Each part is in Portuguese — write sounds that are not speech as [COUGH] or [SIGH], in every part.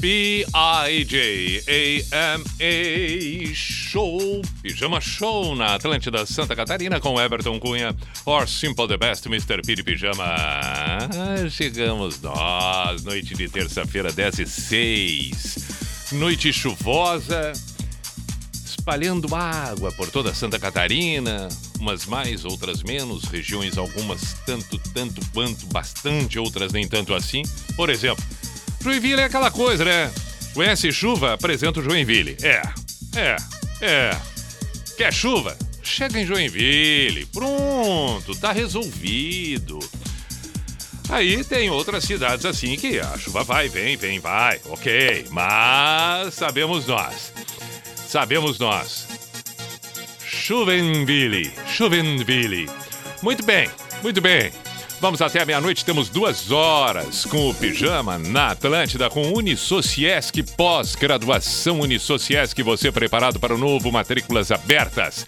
P-I-J-A-M-A Show, Pijama Show na Atlântida Santa Catarina com Everton Cunha, or Simple the Best, Mr. Piri Pijama. Chegamos nós, noite de terça-feira, 10 e 6. Noite chuvosa, espalhando água por toda Santa Catarina, umas mais, outras menos, regiões algumas tanto, tanto quanto, bastante, outras nem tanto assim. Por exemplo, Joinville é aquela coisa, né? Conhece chuva? Apresenta o Joinville. É, é, é. Quer chuva? Chega em Joinville. Pronto, tá resolvido. Aí tem outras cidades assim que a chuva vai, vem, vem, vai. Ok, mas sabemos nós. Sabemos nós. Chuvenville, Chuvenville. Muito bem, muito bem. Vamos até a meia-noite, temos duas horas com o Pijama na Atlântida com Unisociesc, pós-graduação Unisociesc, você preparado para o novo Matrículas Abertas.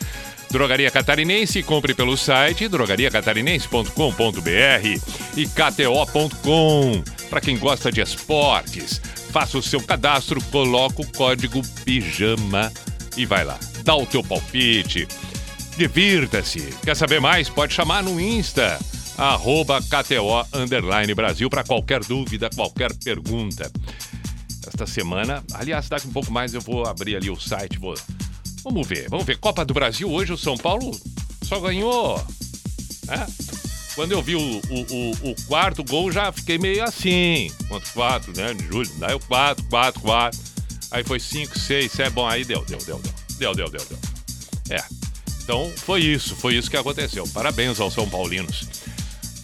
Drogaria Catarinense, compre pelo site drogariacatarinense.com.br e kto.com. Para quem gosta de esportes, faça o seu cadastro, coloca o código PIJAMA e vai lá. Dá o teu palpite. Divirta-se. Quer saber mais? Pode chamar no Insta arroba KTO Underline Brasil para qualquer dúvida, qualquer pergunta. Esta semana, aliás, daqui um pouco mais eu vou abrir ali o site, vou... Vamos ver, vamos ver. Copa do Brasil hoje, o São Paulo só ganhou. Né? Quando eu vi o, o, o, o quarto gol, já fiquei meio assim. Quanto quatro, né? De julho. Daí o quatro, quatro, quatro. Aí foi cinco, seis, sete. Bom, aí deu, deu, deu, deu. Deu, deu, deu, deu. É. Então foi isso, foi isso que aconteceu. Parabéns aos São Paulinos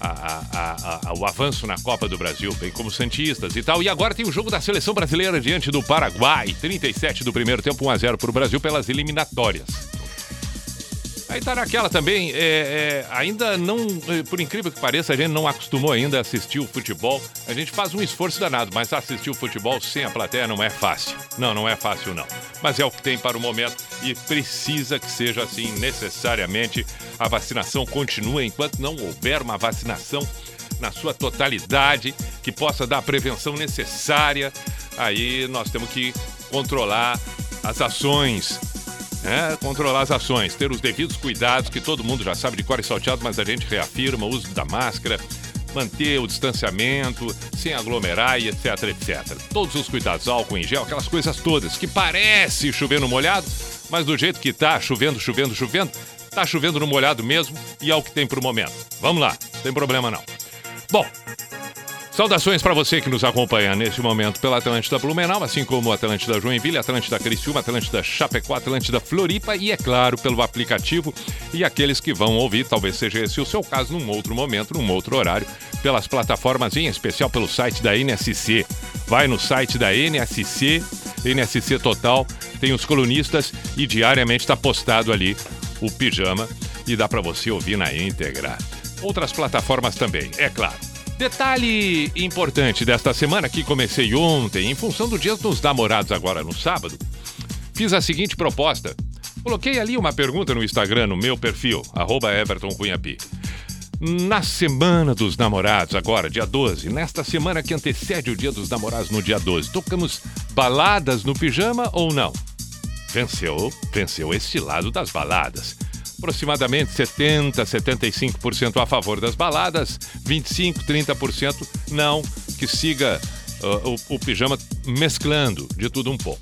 a, a, a, o avanço na Copa do Brasil, bem como Santistas e tal. E agora tem o jogo da seleção brasileira diante do Paraguai. 37 do primeiro tempo, 1x0 para o Brasil pelas eliminatórias. Aí tá naquela também, é, é, ainda não, é, por incrível que pareça, a gente não acostumou ainda a assistir o futebol. A gente faz um esforço danado, mas assistir o futebol sem a plateia não é fácil. Não, não é fácil não. Mas é o que tem para o momento e precisa que seja assim necessariamente. A vacinação continua enquanto não houver uma vacinação na sua totalidade que possa dar a prevenção necessária. Aí nós temos que controlar as ações é, controlar as ações, ter os devidos cuidados, que todo mundo já sabe de cor e salteado, mas a gente reafirma o uso da máscara, manter o distanciamento, sem aglomerar e etc, etc. Todos os cuidados, álcool em gel, aquelas coisas todas, que parece chover no molhado, mas do jeito que tá, chovendo, chovendo, chovendo, tá chovendo no molhado mesmo e é o que tem pro momento. Vamos lá, não tem problema não. Bom, Saudações para você que nos acompanha neste momento pela Atlântida Blumenau, assim como Atlântida Joinville, Atlântida Criciúma, Atlântida Chapecó, Atlântida Floripa e, é claro, pelo aplicativo e aqueles que vão ouvir, talvez seja esse o seu caso, num outro momento, num outro horário, pelas plataformas, em especial pelo site da NSC. Vai no site da NSC, NSC Total, tem os colunistas e diariamente está postado ali o pijama e dá para você ouvir na íntegra. Outras plataformas também, é claro. Detalhe importante desta semana que comecei ontem, em função do Dia dos Namorados agora no sábado, fiz a seguinte proposta. Coloquei ali uma pergunta no Instagram, no meu perfil, arroba. Na semana dos namorados, agora, dia 12, nesta semana que antecede o dia dos namorados no dia 12, tocamos baladas no pijama ou não? Venceu, venceu este lado das baladas aproximadamente 70, 75% a favor das baladas, 25, 30% não, que siga uh, o, o pijama mesclando de tudo um pouco.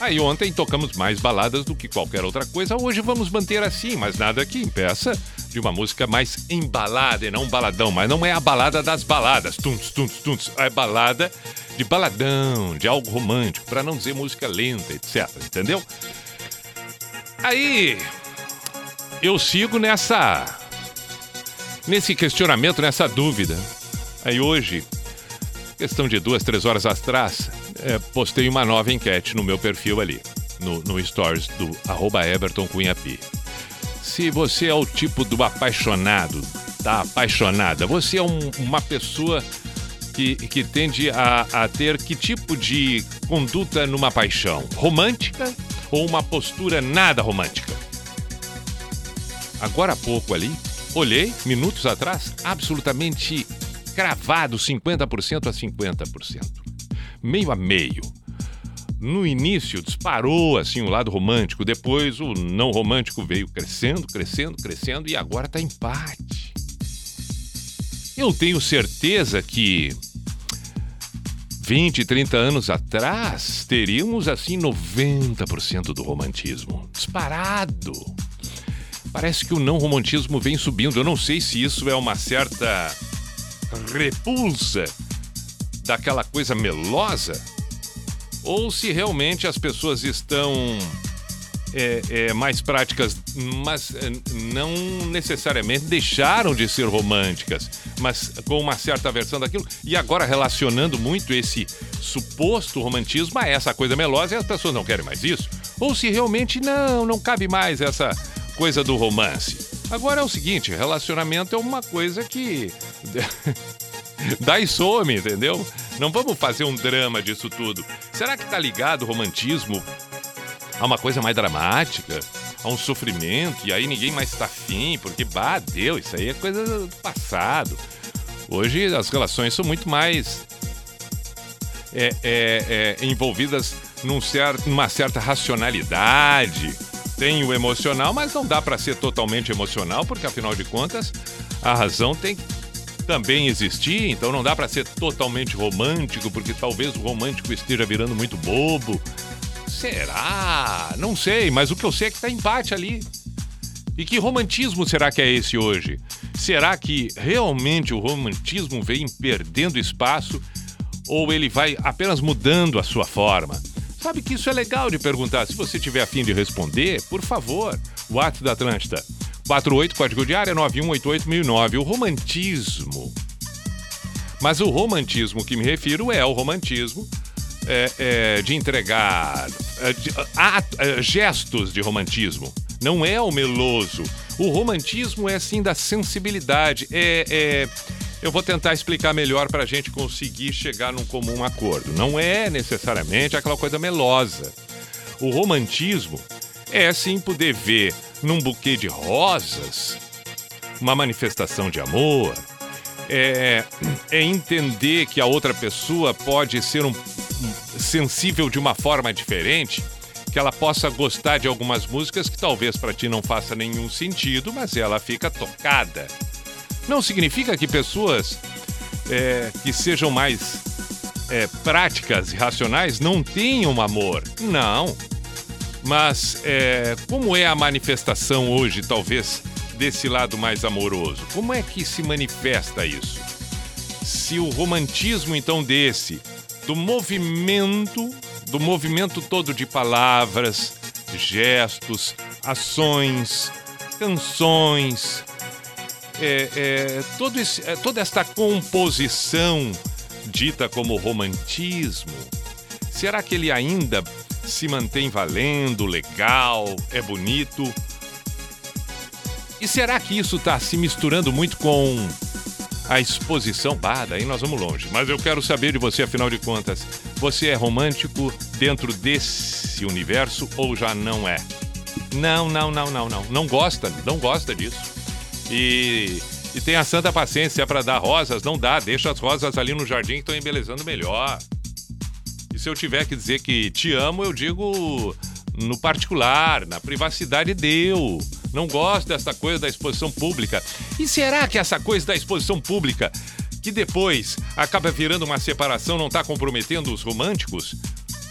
Aí ontem tocamos mais baladas do que qualquer outra coisa, hoje vamos manter assim, mas nada que impeça de uma música mais embalada e não baladão, mas não é a balada das baladas, tunts, tunts, tunts, é balada de baladão, de algo romântico, para não dizer música lenta, etc, entendeu? Aí, eu sigo nessa. nesse questionamento, nessa dúvida. Aí hoje, questão de duas, três horas atrás, é, postei uma nova enquete no meu perfil ali, no, no stories do arroba. Se você é o tipo do apaixonado, tá apaixonada, você é um, uma pessoa que, que tende a, a ter que tipo de conduta numa paixão? Romântica ou uma postura nada romântica? Agora há pouco ali, olhei, minutos atrás, absolutamente cravado 50% a 50%. Meio a meio. No início disparou assim o lado romântico, depois o não romântico veio crescendo, crescendo, crescendo e agora está empate. Eu tenho certeza que 20, 30 anos atrás, teríamos assim 90% do romantismo. Disparado. Parece que o não romantismo vem subindo. Eu não sei se isso é uma certa repulsa daquela coisa melosa ou se realmente as pessoas estão é, é, mais práticas, mas é, não necessariamente deixaram de ser românticas, mas com uma certa versão daquilo. E agora relacionando muito esse suposto romantismo a essa coisa melosa e as pessoas não querem mais isso. Ou se realmente não, não cabe mais essa coisa do romance. Agora é o seguinte, relacionamento é uma coisa que [LAUGHS] dá e some, entendeu? Não vamos fazer um drama disso tudo. Será que tá ligado o romantismo a uma coisa mais dramática, a um sofrimento, e aí ninguém mais está afim, porque, bah, deu, isso aí é coisa do passado. Hoje as relações são muito mais é, é, é, envolvidas num certo, numa certa racionalidade. Tem o emocional, mas não dá para ser totalmente emocional, porque afinal de contas a razão tem que também existir, então não dá para ser totalmente romântico, porque talvez o romântico esteja virando muito bobo. Será? Não sei, mas o que eu sei é que tá empate ali. E que romantismo será que é esse hoje? Será que realmente o romantismo vem perdendo espaço ou ele vai apenas mudando a sua forma? Sabe que isso é legal de perguntar. Se você tiver afim de responder, por favor, o ato da Atlântida. 48, código de área 91881009. O romantismo. Mas o romantismo que me refiro é o romantismo é, é, de entregar é, de, é, gestos de romantismo. Não é o meloso. O romantismo é sim da sensibilidade. É, é eu vou tentar explicar melhor para a gente conseguir chegar num comum acordo. Não é necessariamente aquela coisa melosa. O romantismo é sim poder ver num buquê de rosas uma manifestação de amor. É, é entender que a outra pessoa pode ser um, um, sensível de uma forma diferente, que ela possa gostar de algumas músicas que talvez para ti não faça nenhum sentido, mas ela fica tocada. Não significa que pessoas é, que sejam mais é, práticas e racionais não tenham amor. Não. Mas é, como é a manifestação hoje, talvez, desse lado mais amoroso? Como é que se manifesta isso? Se o romantismo, então, desse, do movimento, do movimento todo de palavras, gestos, ações, canções, é, é, todo esse, é, toda esta composição dita como romantismo, será que ele ainda se mantém valendo, legal, é bonito? E será que isso está se misturando muito com a exposição? Bah, daí nós vamos longe. Mas eu quero saber de você, afinal de contas, você é romântico dentro desse universo ou já não é? Não, não, não, não, não. Não gosta, não gosta disso. E, e tem a santa paciência para dar rosas, não dá, deixa as rosas ali no jardim que estão embelezando melhor. E se eu tiver que dizer que te amo, eu digo no particular, na privacidade deu. Não gosto dessa coisa da exposição pública. E será que essa coisa da exposição pública, que depois acaba virando uma separação, não está comprometendo os românticos?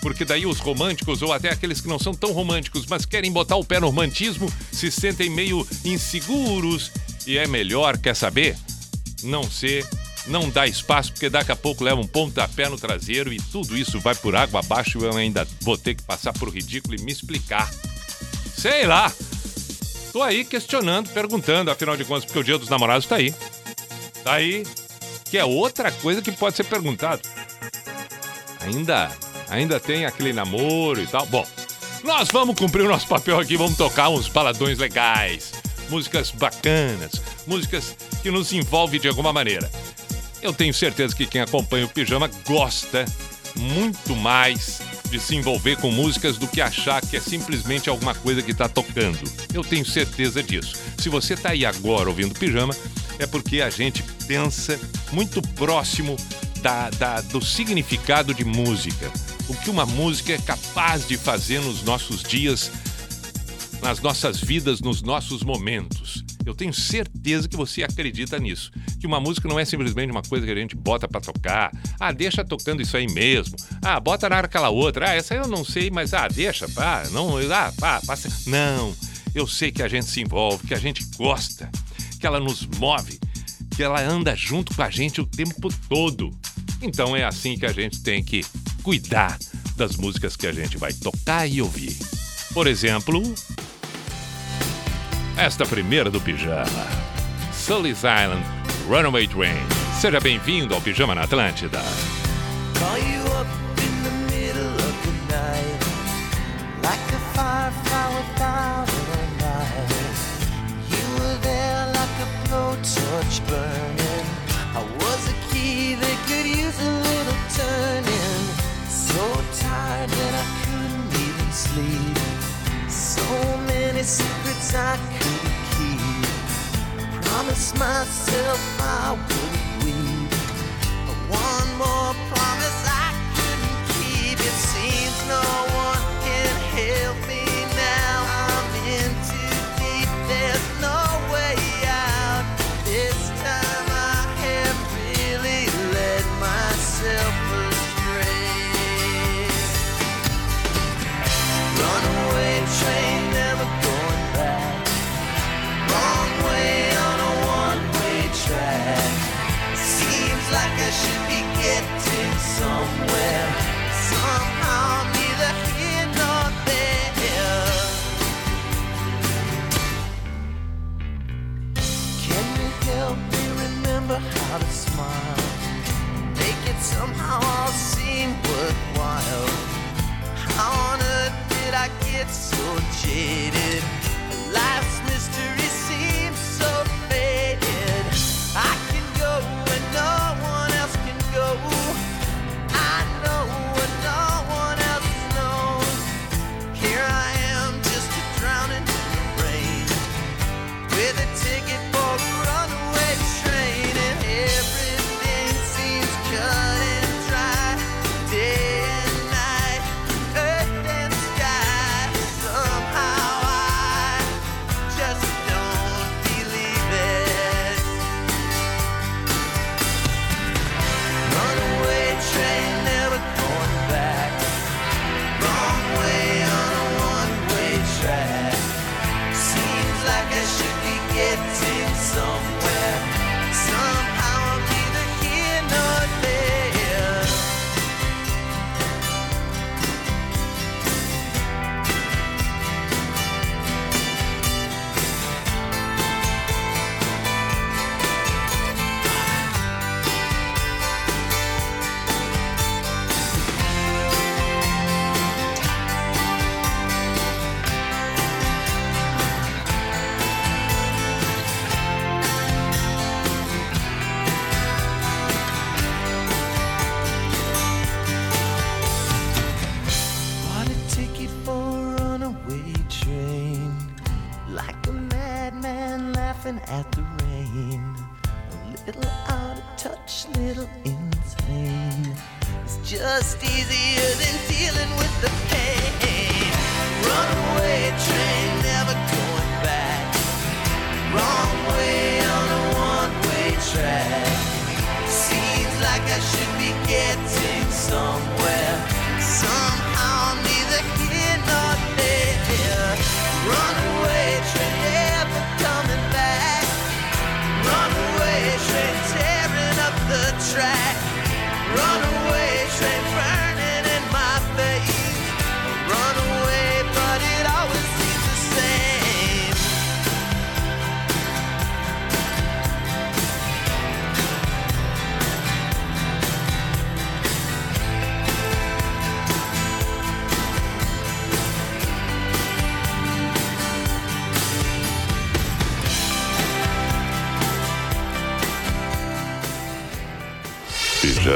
porque daí os românticos, ou até aqueles que não são tão românticos, mas querem botar o pé no romantismo, se sentem meio inseguros e é melhor, quer saber? Não ser, não dá espaço, porque daqui a pouco leva um pontapé no traseiro e tudo isso vai por água abaixo e eu ainda vou ter que passar por ridículo e me explicar. Sei lá! tô aí questionando, perguntando, afinal de contas, porque o Dia dos Namorados tá aí. Tá aí. Que é outra coisa que pode ser perguntado. Ainda, ainda tem aquele namoro e tal. Bom, nós vamos cumprir o nosso papel aqui, vamos tocar uns baladões legais, músicas bacanas, músicas que nos envolvem de alguma maneira. Eu tenho certeza que quem acompanha o Pijama gosta muito mais de se envolver com músicas do que achar que é simplesmente alguma coisa que está tocando. Eu tenho certeza disso. Se você está aí agora ouvindo Pijama, é porque a gente pensa muito próximo da, da, do significado de música. O que uma música é capaz de fazer nos nossos dias, nas nossas vidas, nos nossos momentos. Eu tenho certeza que você acredita nisso. Que uma música não é simplesmente uma coisa que a gente bota para tocar. Ah, deixa tocando isso aí mesmo. Ah, bota na aquela outra. Ah, essa eu não sei, mas ah, deixa, pá, não, ah, pá, passa. Não. Eu sei que a gente se envolve, que a gente gosta, que ela nos move, que ela anda junto com a gente o tempo todo. Então é assim que a gente tem que cuidar das músicas que a gente vai tocar e ouvir. Por exemplo, esta primeira do Pijama. Sully's Island, Runaway Train. Seja bem-vindo ao Pijama na Atlântida. Call you up in the middle of the night Like a firefly without a light You were there like a blowtorch burning I was a key that could use a little turning So tired that I couldn't even sleep So many secrets I couldn't keep Promised myself I wouldn't weep one more promise I couldn't keep. It seems no one so jaded? Life's mystery rain. A little out of touch, little insane. It's just easier than dealing with the pain. Runaway train, never going back. Wrong way on a one way track. Seems like I should be getting somewhere. Somehow, neither here nor there. Runaway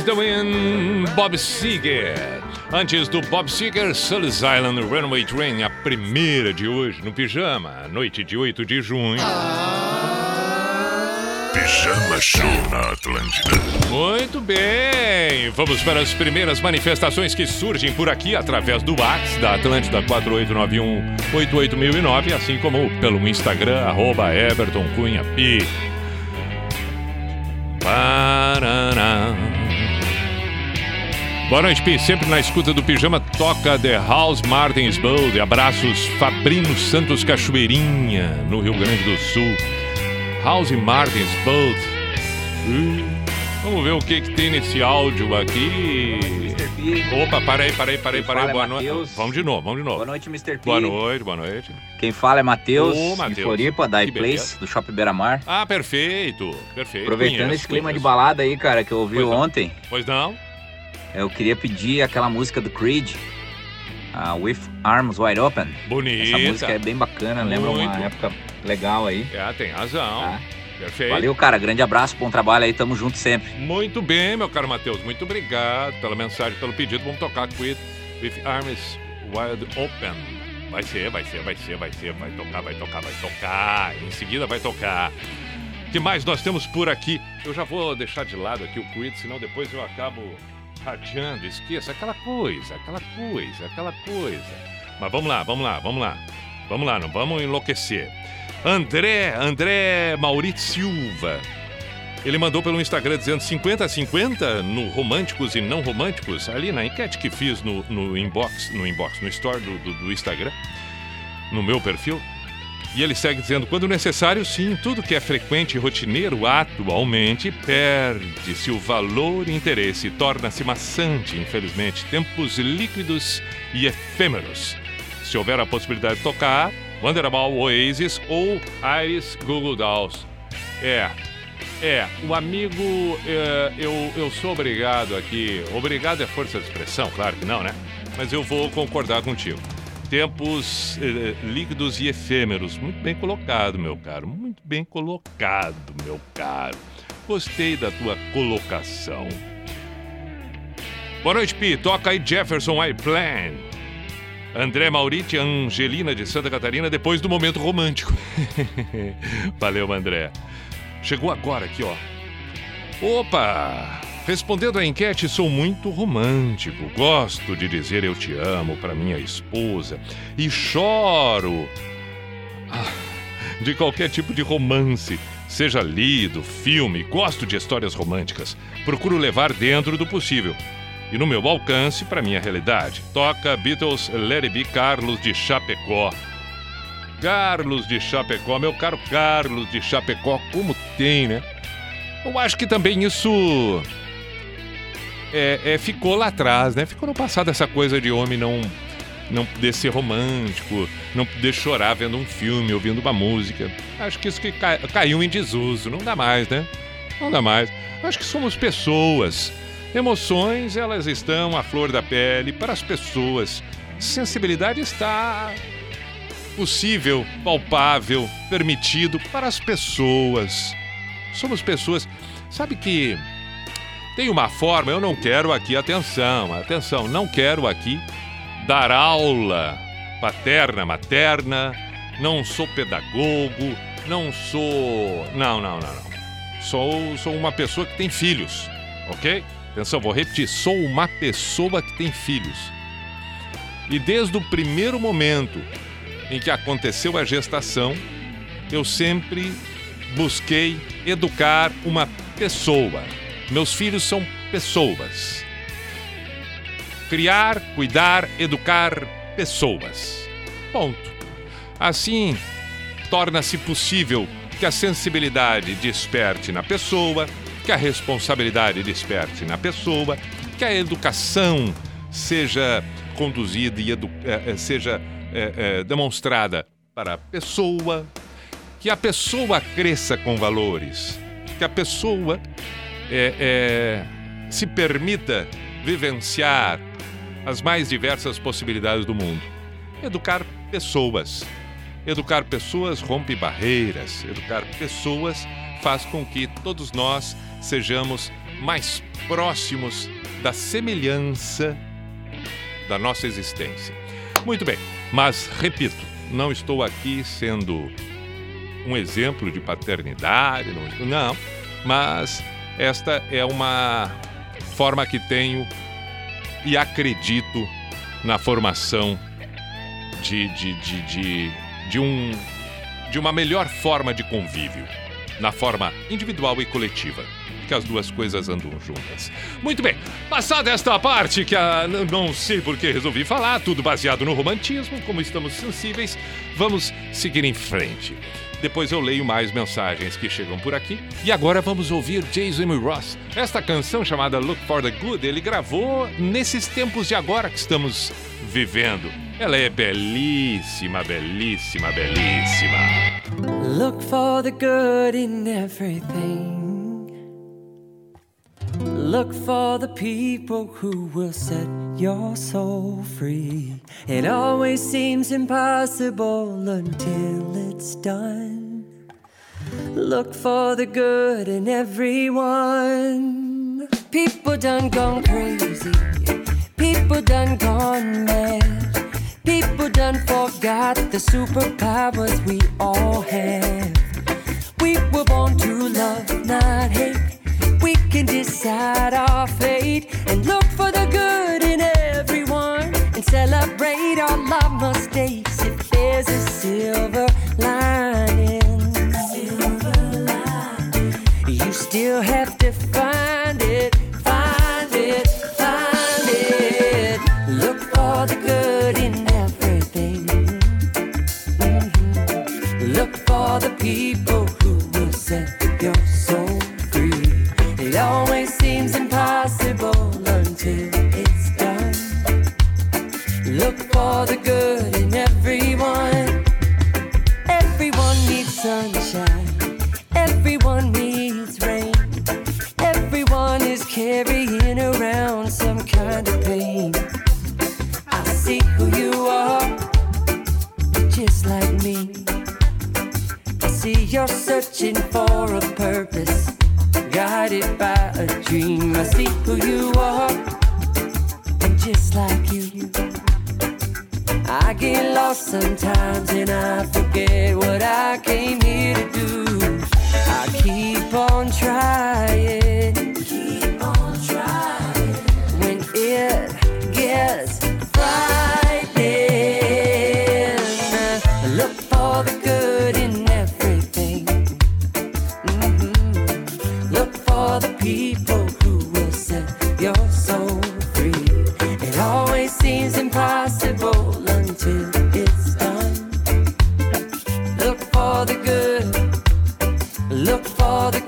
Against the Wind, Bob Seger. Antes do Bob Seger, Sully's Island Runaway Train, a primeira de hoje no Pijama, noite de 8 de junho. Pijama Show na Atlântida. Muito bem, vamos para as primeiras manifestações que surgem por aqui através do WhatsApp da Atlântida 489188009, assim como pelo Instagram, arroba Everton Cunha Pi. Boa noite, Pi. Sempre na escuta do Pijama, toca The House Martins Bold. Abraços, Fabrino Santos Cachoeirinha, no Rio Grande do Sul. House Martins Bold. Uh, vamos ver o que, que tem nesse áudio aqui. Opa, Quem para aí. fala é Boa noite. Matheus. Vamos de novo, vamos de novo. Boa noite, Mr. P. Boa noite, boa noite. Quem fala é Matheus, de. Floripa, da iPlace, do Shopping Beira Mar. Ah, perfeito, perfeito. Aproveitando Conheço, esse clima de conheço. balada aí, cara, que eu ouvi Pois não. ontem, Pois não? Eu queria pedir aquela música do Creed, a With Arms Wide Open. Bonita. Essa música é bem bacana, lembra Muito. uma época legal aí. É, tem razão. Tá? Perfeito. Valeu, cara, grande abraço, bom trabalho aí, tamo junto sempre. Muito bem, meu caro Matheus. Muito obrigado pela mensagem, pelo pedido. Vamos tocar Quit with Arms Wide Open. Vai ser, vai ser, vai ser, vai ser. Vai tocar, vai tocar, vai tocar. Em seguida vai tocar. O que mais nós temos por aqui? Eu já vou deixar de lado aqui o Quit, senão depois eu acabo radiando. Esqueça aquela coisa, aquela coisa, aquela coisa. Mas vamos lá, vamos lá, vamos lá. Vamos lá, não vamos enlouquecer. André, André Maurício Silva. Ele mandou pelo Instagram dizendo 50 a 50 no românticos e não românticos, ali na enquete que fiz no, no inbox, no inbox, no store do, do, do Instagram, no meu perfil. E ele segue dizendo: quando necessário, sim, tudo que é frequente e rotineiro atualmente perde-se o valor e interesse torna-se maçante, infelizmente. Tempos líquidos e efêmeros. Se houver a possibilidade de tocar, Wonderball Oasis ou Iris Google Dolls. É, é, o amigo, é, eu, eu sou obrigado aqui. Obrigado é força de expressão, claro que não, né? Mas eu vou concordar contigo. Tempos eh, líquidos e efêmeros. Muito bem colocado, meu caro. Muito bem colocado, meu caro. Gostei da tua colocação. Boa noite, Pi. Toca aí Jefferson I Plan. André Mauriti, Angelina de Santa Catarina, depois do momento romântico. [LAUGHS] Valeu, André. Chegou agora aqui, ó. Opa! Respondendo à enquete, sou muito romântico. Gosto de dizer eu te amo para minha esposa e choro ah, de qualquer tipo de romance, seja lido, filme. Gosto de histórias românticas. Procuro levar dentro do possível e no meu alcance para minha realidade. Toca Beatles Let It Be Carlos de Chapecó. Carlos de Chapecó, meu caro Carlos de Chapecó, como tem, né? Eu acho que também isso é, é, ficou lá atrás, né? Ficou no passado essa coisa de homem não não poder ser romântico, não poder chorar vendo um filme, ouvindo uma música. Acho que isso que ca- caiu em desuso, não dá mais, né? Não dá mais. Acho que somos pessoas. Emoções, elas estão à flor da pele para as pessoas. Sensibilidade está possível, palpável, permitido para as pessoas. Somos pessoas. Sabe que tem uma forma, eu não quero aqui, atenção, atenção, não quero aqui dar aula paterna, materna, não sou pedagogo, não sou. Não, não, não, não. Sou, sou uma pessoa que tem filhos, ok? Atenção, vou repetir, sou uma pessoa que tem filhos. E desde o primeiro momento em que aconteceu a gestação, eu sempre busquei educar uma pessoa. Meus filhos são pessoas. Criar, cuidar, educar pessoas. Ponto. Assim, torna-se possível que a sensibilidade desperte na pessoa, que a responsabilidade desperte na pessoa, que a educação seja conduzida e eh, eh, seja eh, demonstrada para a pessoa, que a pessoa cresça com valores, que a pessoa eh, eh, se permita vivenciar as mais diversas possibilidades do mundo. Educar pessoas. Educar pessoas rompe barreiras. Educar pessoas faz com que todos nós sejamos mais próximos da semelhança da nossa existência. Muito bem, mas repito, não estou aqui sendo um exemplo de paternidade, não, não mas esta é uma forma que tenho e acredito na formação de, de, de, de, de, um, de uma melhor forma de convívio, na forma individual e coletiva. Que as duas coisas andam juntas. Muito bem, passada esta parte que a, não sei por que resolvi falar, tudo baseado no romantismo, como estamos sensíveis, vamos seguir em frente. Depois eu leio mais mensagens que chegam por aqui. E agora vamos ouvir Jason Ross. Esta canção chamada Look for the Good, ele gravou nesses tempos de agora que estamos vivendo. Ela é belíssima, belíssima, belíssima. Look for the good in everything. Look for the people who will set your soul free. It always seems impossible until it's done. Look for the good in everyone. People done gone crazy. People done gone mad. People done forgot the superpowers we all have. We were born to love, not hate. Can decide our fate and look for the good in everyone and celebrate all our mistakes if there's a silver lining. Silver lining. You still have to find it, you're searching for a purpose, guided by a dream. I see who you are, and just like you. I get lost sometimes and I forget what I came here to do. I keep on trying, keep on trying. When it gets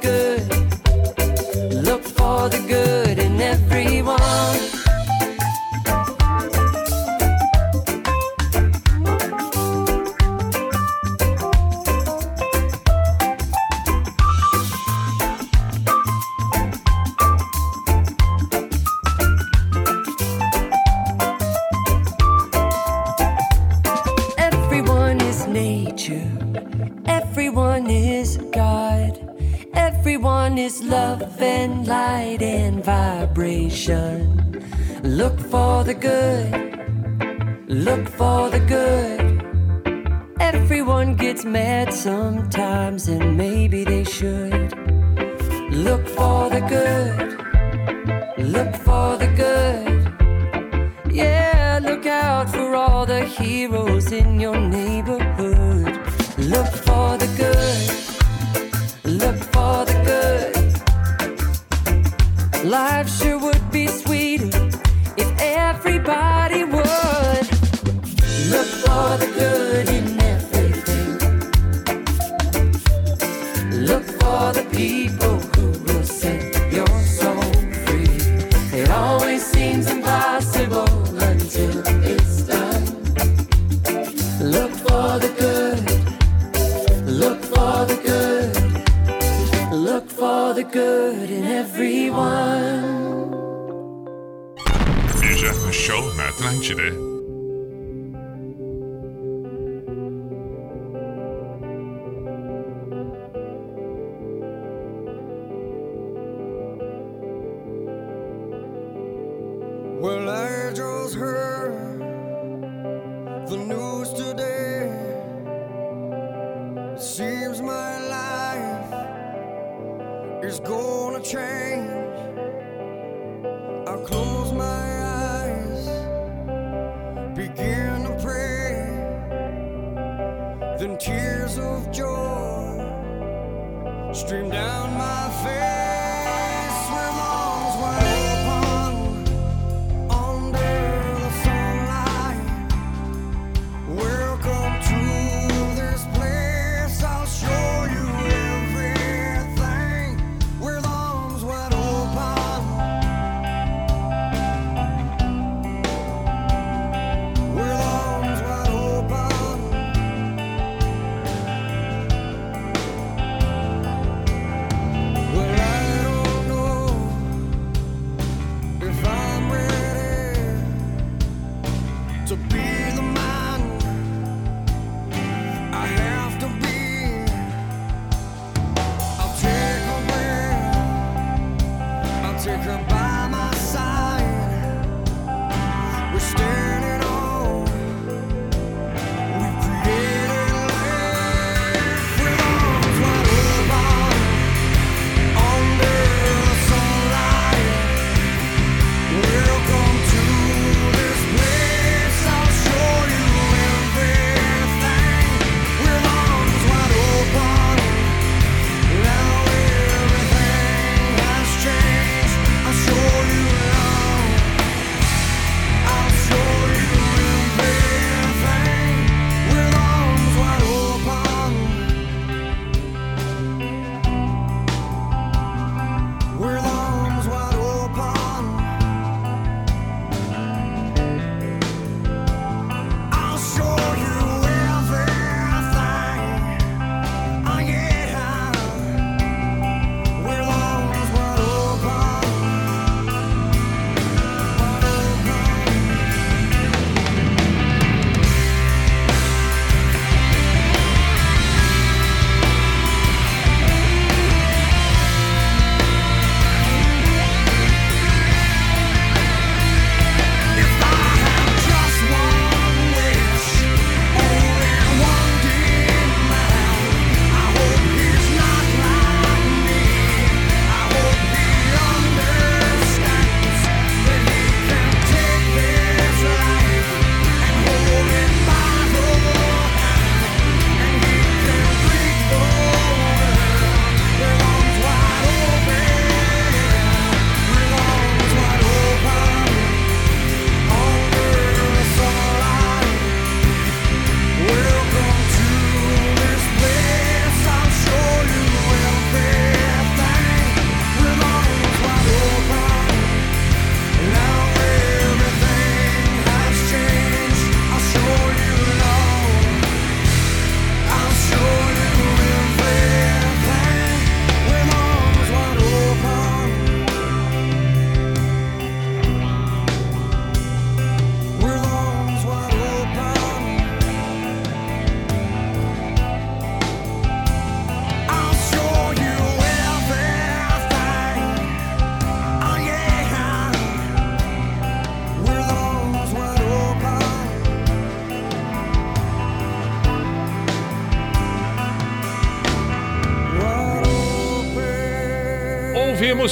good.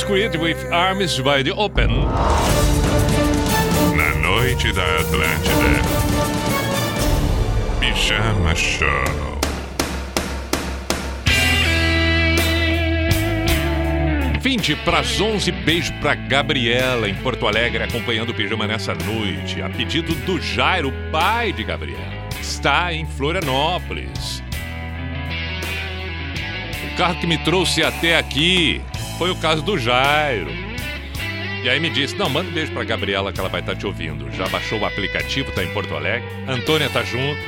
was Created with Arms wide Open. Na noite da Atlântida. Pijama Show. Vinte para as 11, beijo para Gabriela em Porto Alegre acompanhando o pijama nessa noite, a pedido do Jairo, pai de Gabriela. Está em Florianópolis. O carro que me trouxe até aqui foi o caso do Jairo. E aí me disse: não, manda um beijo pra Gabriela que ela vai estar tá te ouvindo. Já baixou o aplicativo, tá em Porto Alegre. Antônia tá junto.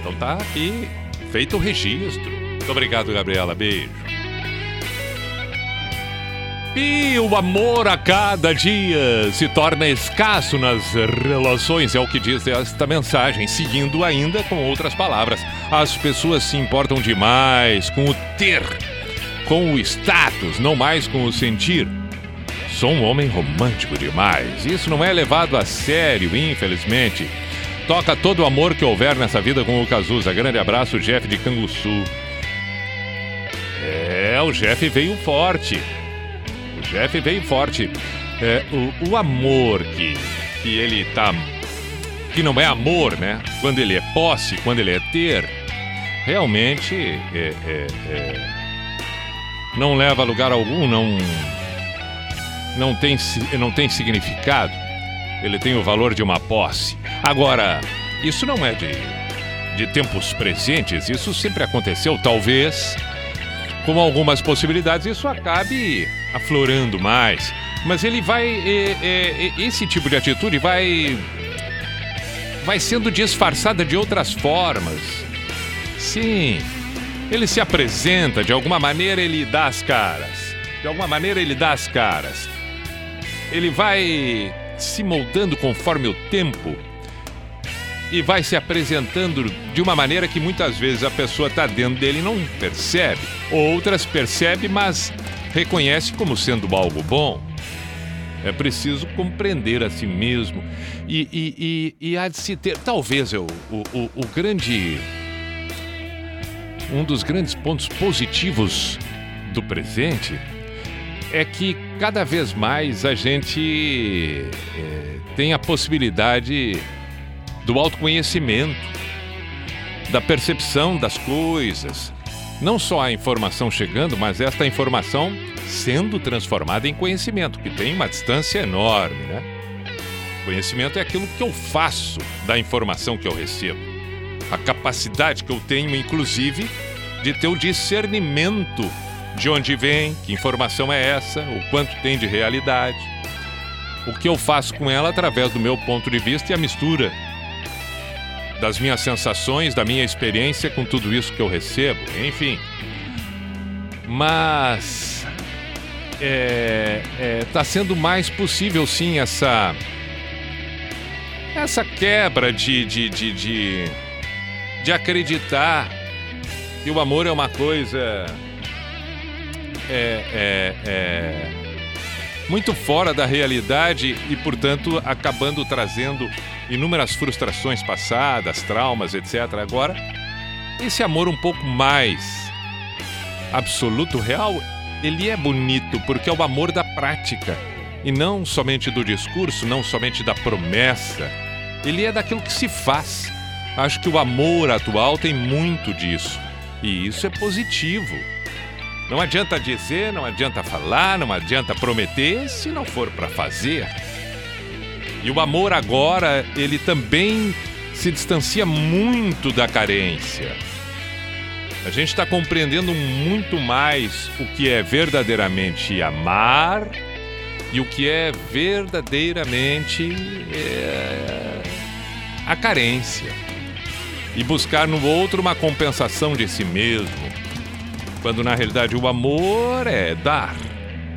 Então tá aqui, feito o registro. Muito obrigado, Gabriela. Beijo. E o amor a cada dia se torna escasso nas relações, é o que diz esta mensagem, seguindo ainda com outras palavras. As pessoas se importam demais com o ter com o status, não mais com o sentir. Sou um homem romântico demais. Isso não é levado a sério, infelizmente. Toca todo o amor que houver nessa vida com o Cazuza. Grande abraço, Jeff de Canguçu. É, o Jeff veio forte. O Jeff veio forte. É, o, o amor que, que ele tá. Que não é amor, né? Quando ele é posse, quando ele é ter, realmente é, é, é não leva a lugar algum, não, não, tem, não tem significado. Ele tem o valor de uma posse. Agora, isso não é de, de tempos presentes, isso sempre aconteceu, talvez com algumas possibilidades, isso acabe aflorando mais. Mas ele vai. é, é, esse tipo de atitude vai. vai sendo disfarçada de outras formas. Sim. Ele se apresenta, de alguma maneira ele dá as caras. De alguma maneira ele dá as caras. Ele vai se moldando conforme o tempo e vai se apresentando de uma maneira que muitas vezes a pessoa está dentro dele e não percebe. Outras percebe, mas reconhece como sendo algo bom. É preciso compreender a si mesmo. E, e, e, e há de se ter. Talvez eu, o, o, o grande. Um dos grandes pontos positivos do presente é que cada vez mais a gente eh, tem a possibilidade do autoconhecimento, da percepção das coisas. Não só a informação chegando, mas esta informação sendo transformada em conhecimento, que tem uma distância enorme, né? Conhecimento é aquilo que eu faço da informação que eu recebo. A capacidade que eu tenho, inclusive, de ter o discernimento de onde vem, que informação é essa, o quanto tem de realidade. O que eu faço com ela através do meu ponto de vista e a mistura das minhas sensações, da minha experiência com tudo isso que eu recebo, enfim. Mas é, é, tá sendo mais possível sim essa essa quebra de, de, de, de, de acreditar que o amor é uma coisa é, é, é muito fora da realidade e, portanto, acabando trazendo inúmeras frustrações passadas, traumas, etc. Agora, esse amor um pouco mais absoluto, real, ele é bonito porque é o amor da prática e não somente do discurso, não somente da promessa. Ele é daquilo que se faz. Acho que o amor atual tem muito disso e isso é positivo. Não adianta dizer, não adianta falar, não adianta prometer se não for para fazer. E o amor agora, ele também se distancia muito da carência. A gente está compreendendo muito mais o que é verdadeiramente amar e o que é verdadeiramente é, a carência. E buscar no outro uma compensação de si mesmo. Quando na realidade o amor é dar.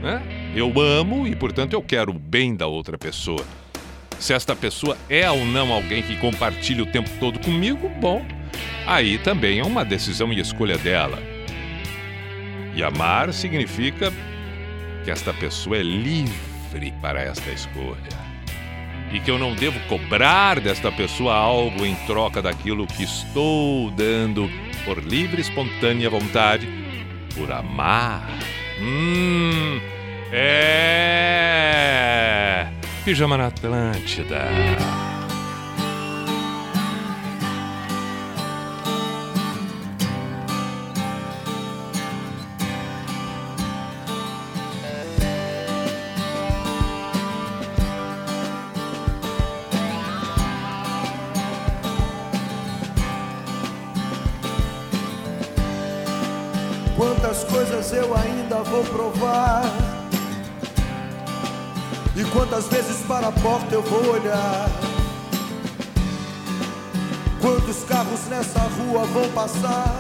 Né? Eu amo e, portanto, eu quero o bem da outra pessoa. Se esta pessoa é ou não alguém que compartilha o tempo todo comigo, bom, aí também é uma decisão e escolha dela. E amar significa que esta pessoa é livre para esta escolha. E que eu não devo cobrar desta pessoa algo em troca daquilo que estou dando por livre e espontânea vontade, por amar. Hum, é. Pijama na Atlântida. nossa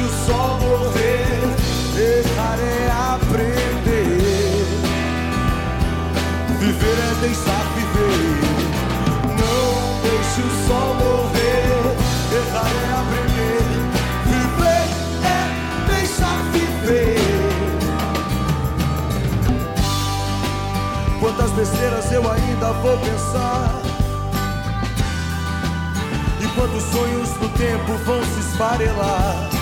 Deixe o sol morrer, é aprender. Viver é deixar viver. Não deixe o sol morrer, é aprender. Viver é deixar viver. Quantas besteiras eu ainda vou pensar? E quantos sonhos no tempo vão se esfarelar?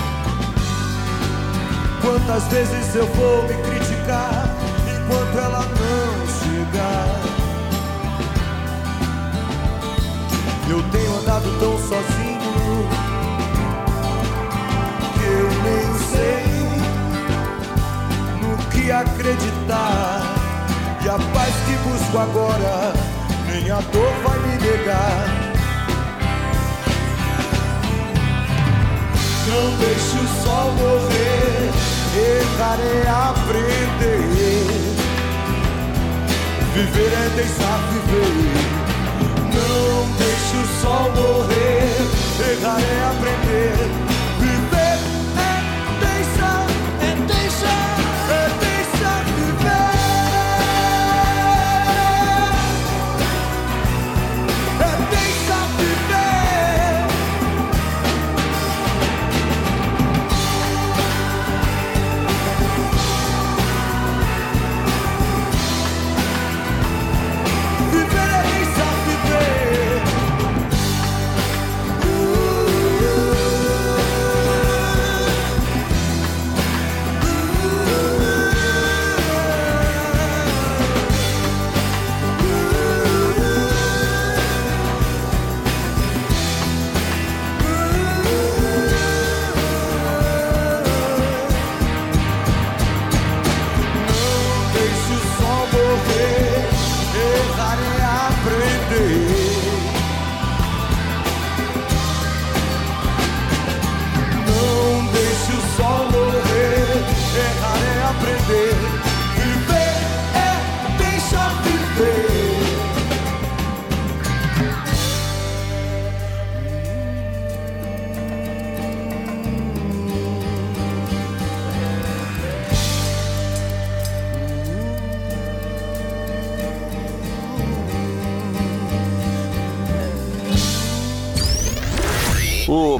Quantas vezes eu vou me criticar enquanto ela não chegar? Eu tenho andado tão sozinho que eu nem sei no que acreditar. E a paz que busco agora, nem a dor vai me negar. Não deixe o sol morrer, é aprender. Viver é deixar viver. Não deixe o sol morrer, é aprender.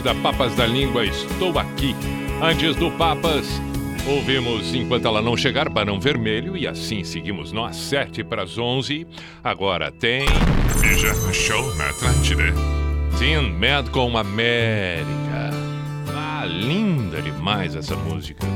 da Papas da Língua Estou Aqui. Antes do Papas, ouvimos Enquanto Ela Não Chegar, Barão Vermelho, e assim seguimos nós, 7 para as 11. Agora tem. Beija Show na Atlântida. Teen Mad com América. Ah, linda demais essa música.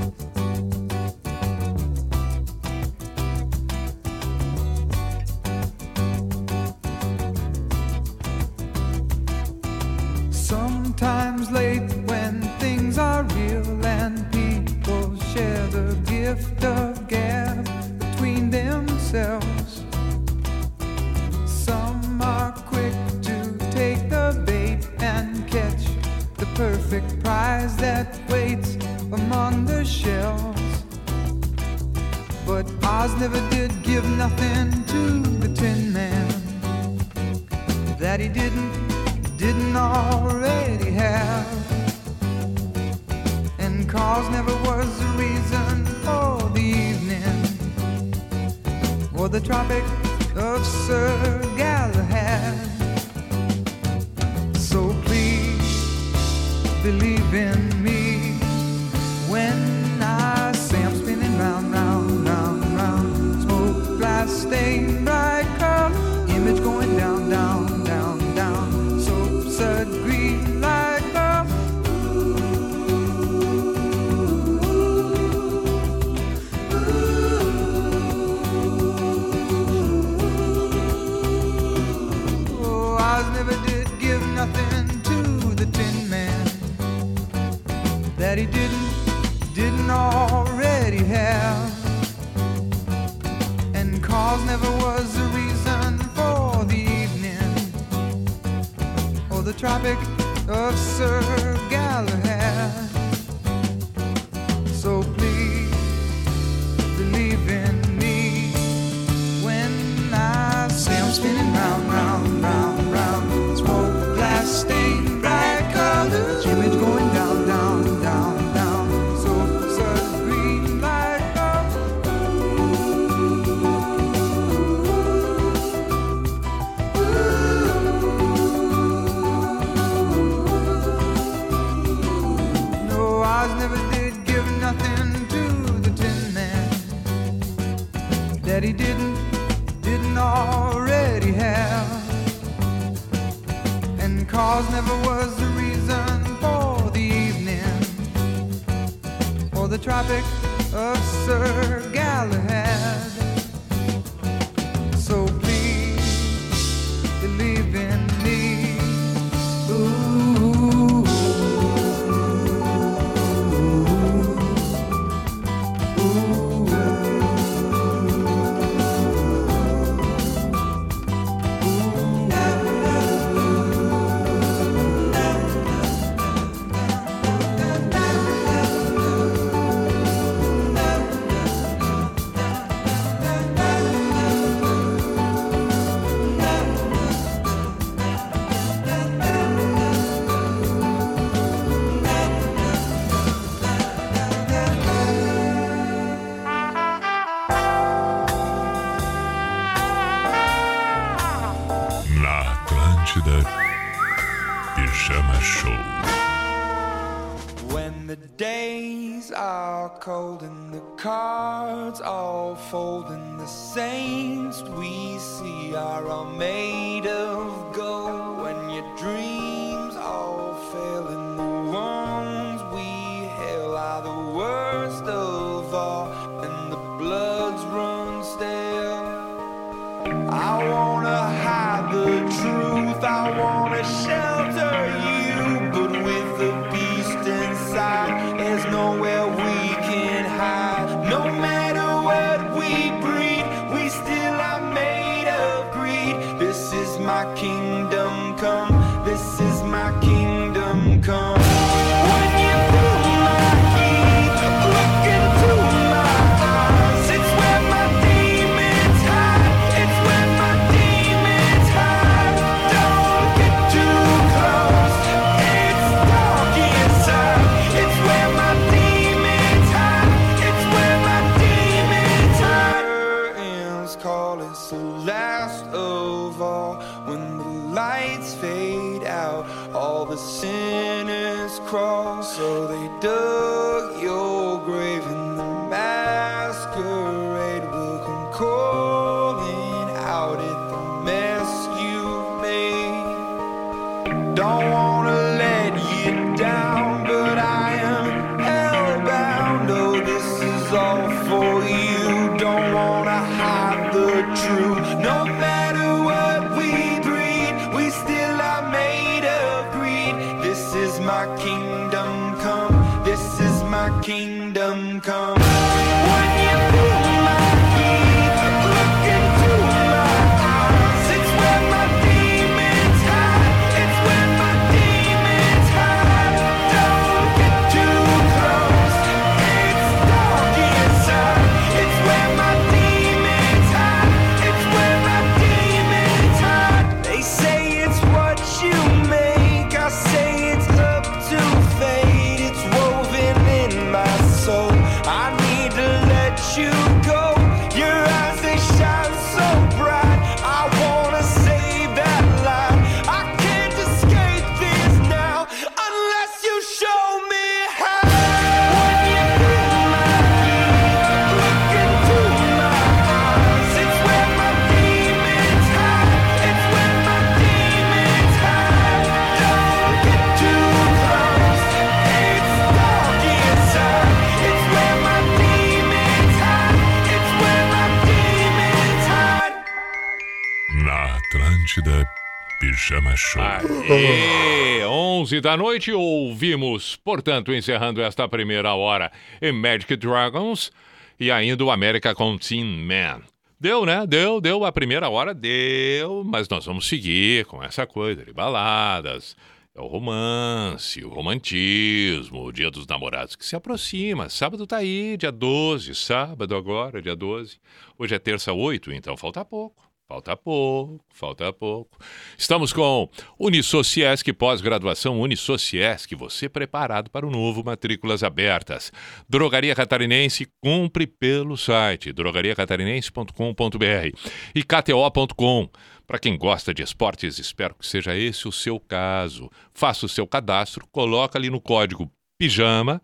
Pijama Show. Aê, 11 da noite, ouvimos, portanto, encerrando esta primeira hora em Magic Dragons e ainda o América com Teen Man. Deu, né? Deu, deu. A primeira hora deu, mas nós vamos seguir com essa coisa de baladas. É o romance, o romantismo, o dia dos namorados que se aproxima. Sábado tá aí, dia 12, sábado agora, dia 12. Hoje é terça 8, então falta pouco. Falta pouco, falta pouco. Estamos com Unisociesc, pós-graduação Unisociesc, você preparado para o novo, matrículas abertas. Drogaria Catarinense, cumpre pelo site drogariacatarinense.com.br e kto.com. Para quem gosta de esportes, espero que seja esse o seu caso. Faça o seu cadastro, coloca ali no código PIJAMA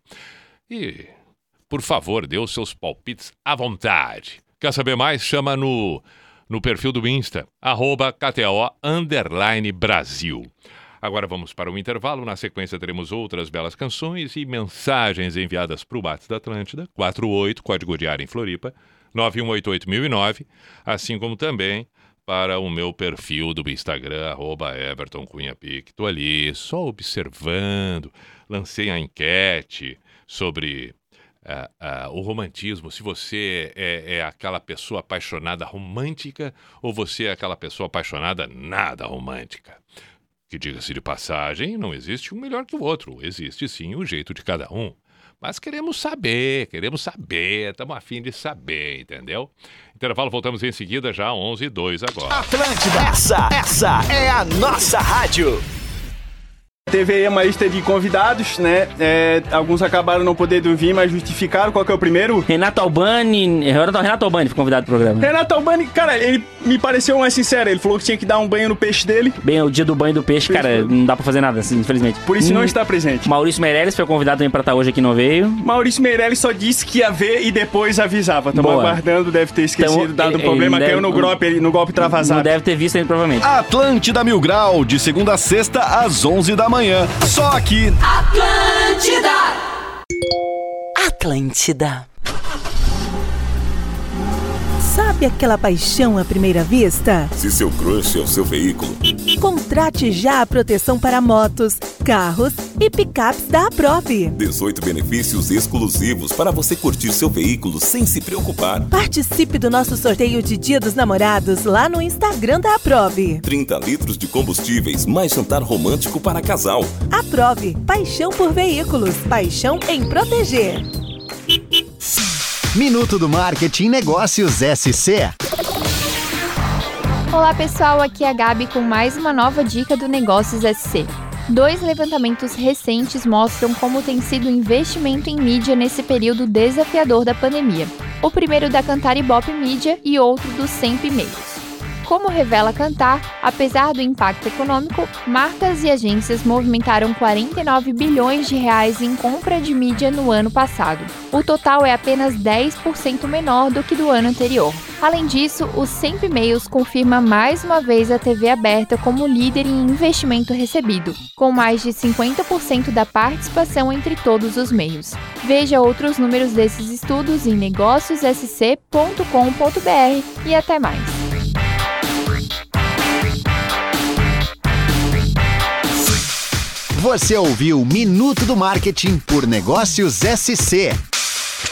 e, por favor, dê os seus palpites à vontade. Quer saber mais? Chama no no perfil do Insta, arroba KTO Brasil. Agora vamos para o intervalo. Na sequência teremos outras belas canções e mensagens enviadas para o Bates da Atlântida, 48, código de área em Floripa, 9188009, assim como também para o meu perfil do Instagram, arroba Everton Cunha. Estou ali só observando, lancei a enquete sobre ah, ah, o romantismo, se você é, é aquela pessoa apaixonada romântica ou você é aquela pessoa apaixonada nada romântica. Que diga-se de passagem, não existe um melhor que o outro, existe sim o jeito de cada um. Mas queremos saber, queremos saber, estamos afim de saber, entendeu? Intervalo, voltamos em seguida, já 11 e 2 agora. Atlântida, essa, essa é a nossa rádio. Teve aí uma lista de convidados, né? É, alguns acabaram não podendo vir, mas justificaram. Qual que é o primeiro? Renato Albani. Renato Albani foi convidado pro programa. Renato Albani, cara, ele me pareceu mais sincero. Ele falou que tinha que dar um banho no peixe dele. Bem, o dia do banho do peixe, cara, não dá pra fazer nada, assim, infelizmente. Por isso não Hum, está presente. Maurício Meirelles foi convidado também pra estar hoje aqui não veio. Maurício Meirelles só disse que ia ver e depois avisava. Estamos Boa. aguardando, deve ter esquecido, Então, dado um ele- problema, ele caiu deve- no golpe, no golpe Não travasado. deve ter visto ainda, provavelmente. Atlântida Mil Grau, de segunda a sexta, às 11 da manhã. Só aqui. Atlântida! Atlântida. Sabe aquela paixão à primeira vista? Se seu crush é o seu veículo, Contrate já a proteção para motos, carros e picapes da Aprove. 18 benefícios exclusivos para você curtir seu veículo sem se preocupar. Participe do nosso sorteio de Dia dos Namorados lá no Instagram da Aprove. 30 litros de combustíveis, mais jantar romântico para casal. Aprove, paixão por veículos, paixão em proteger. Minuto do Marketing Negócios SC. Olá pessoal, aqui é a Gabi com mais uma nova dica do Negócios SC. Dois levantamentos recentes mostram como tem sido o investimento em mídia nesse período desafiador da pandemia. O primeiro da Cantar Ibope Mídia e outro do Sempre Meios. Como revela Cantar, apesar do impacto econômico, marcas e agências movimentaram 49 bilhões de reais em compra de mídia no ano passado. O total é apenas 10% menor do que do ano anterior. Além disso, o Sempre Mails confirma mais uma vez a TV aberta como líder em investimento recebido, com mais de 50% da participação entre todos os meios. Veja outros números desses estudos em negóciossc.com.br e até mais. Você ouviu Minuto do Marketing por Negócios SC.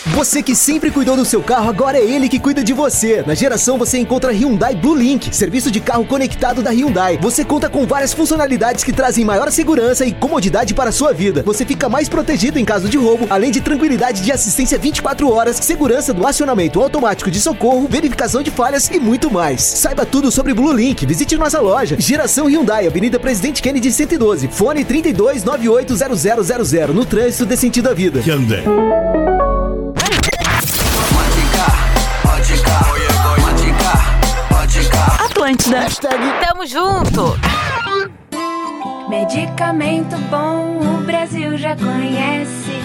Você que sempre cuidou do seu carro, agora é ele que cuida de você. Na geração você encontra Hyundai Blue Link, serviço de carro conectado da Hyundai. Você conta com várias funcionalidades que trazem maior segurança e comodidade para a sua vida. Você fica mais protegido em caso de roubo, além de tranquilidade de assistência 24 horas, segurança do acionamento automático de socorro, verificação de falhas e muito mais. Saiba tudo sobre Blue Link. Visite nossa loja. Geração Hyundai, Avenida Presidente Kennedy 112, fone 32 980000 no trânsito de sentido à vida. Hyundai. Atlântida. Tamo junto. Medicamento bom o Brasil já conhece.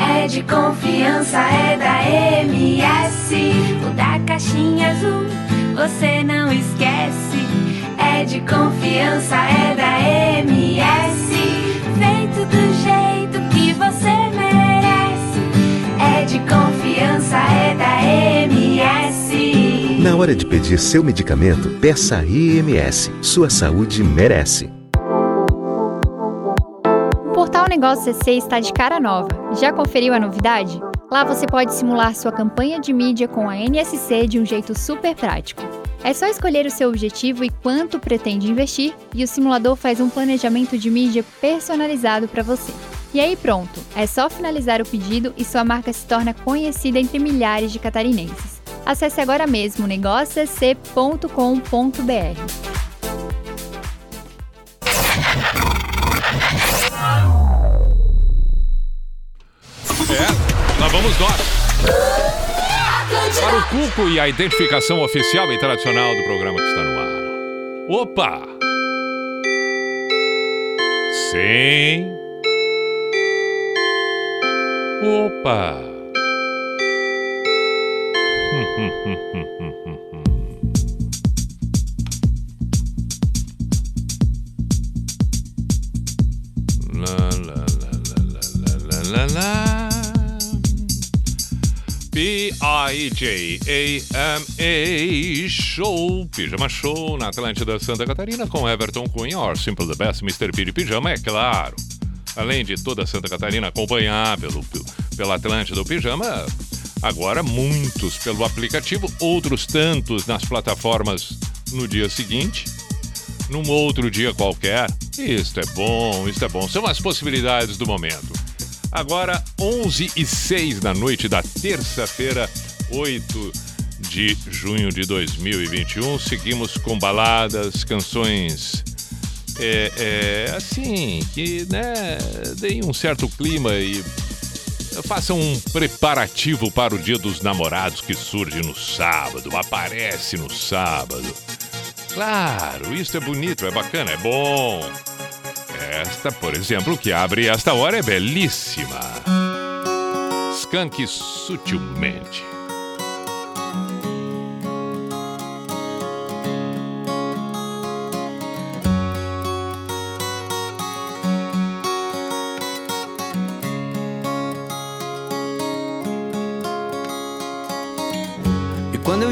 É de confiança, é da MS. O da caixinha azul você não esquece. É de confiança, é da MS. Feito do jeito que você merece. É de confiança, é da MS. Na hora de pedir seu medicamento, peça IMS. Sua saúde merece. O portal Negócio CC está de cara nova. Já conferiu a novidade? Lá você pode simular sua campanha de mídia com a NSC de um jeito super prático. É só escolher o seu objetivo e quanto pretende investir, e o simulador faz um planejamento de mídia personalizado para você. E aí pronto, é só finalizar o pedido e sua marca se torna conhecida entre milhares de catarinenses. Acesse agora mesmo negóciosc.com.br. É, lá vamos nós. Para o Cuco e a identificação oficial e tradicional do programa que está no ar. Opa! Sim. Opa! P-I-J-A-M-A Show, Pijama Show na Atlântida Santa Catarina com Everton Cunha, or Simple the Best, Mr. P de Pijama, é claro. Além de toda Santa Catarina acompanhar pelo, pela Atlântida o Pijama, agora muitos pelo aplicativo, outros tantos nas plataformas no dia seguinte, num outro dia qualquer. Isto é bom, isto é bom. São as possibilidades do momento. Agora, 11 e 6 da noite da terça-feira, 8 de junho de 2021. Seguimos com baladas, canções é, é, assim, que né, deem um certo clima e façam um preparativo para o Dia dos Namorados que surge no sábado, aparece no sábado. Claro, isso é bonito, é bacana, é bom. Esta, por exemplo, que abre esta hora é belíssima. Skunk sutilmente.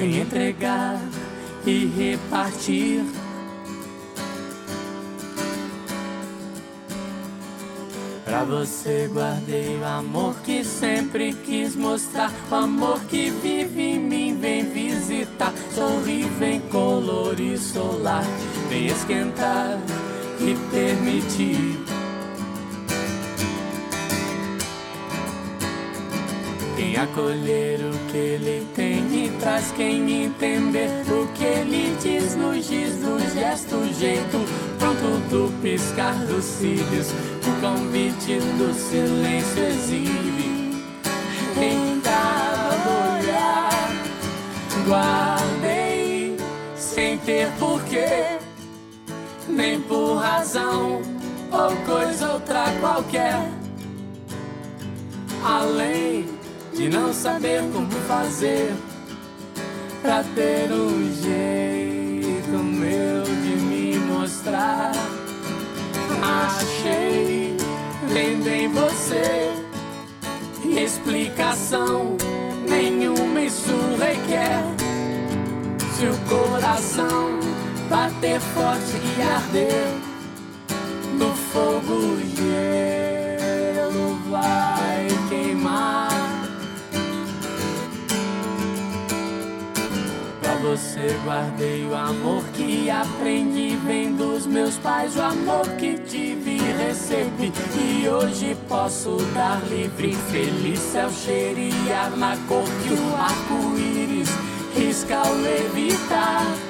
Sem entregar e repartir. Pra você guardei o amor que sempre quis mostrar. O amor que vive em mim, vem visitar. Sorri, vem colorir solar. Vem esquentar e permitir. Quem acolher o que ele tem traz quem entender o que ele diz nos diz do gesto, jeito pronto do piscar dos cílios, o convite do silêncio exibe. Em cada olhar. Guardei sem ter porquê, nem por razão ou coisa outra qualquer. Além de não saber como fazer pra ter um jeito meu de me mostrar. Achei vendo em você explicação nenhuma isso requer. Se o coração bater forte e arder no fogo gelo vai você guardei o amor que aprendi vem dos meus pais, o amor que tive e recebi e hoje posso dar livre, feliz céu cheirar na cor que o arco-íris risca ao levitar.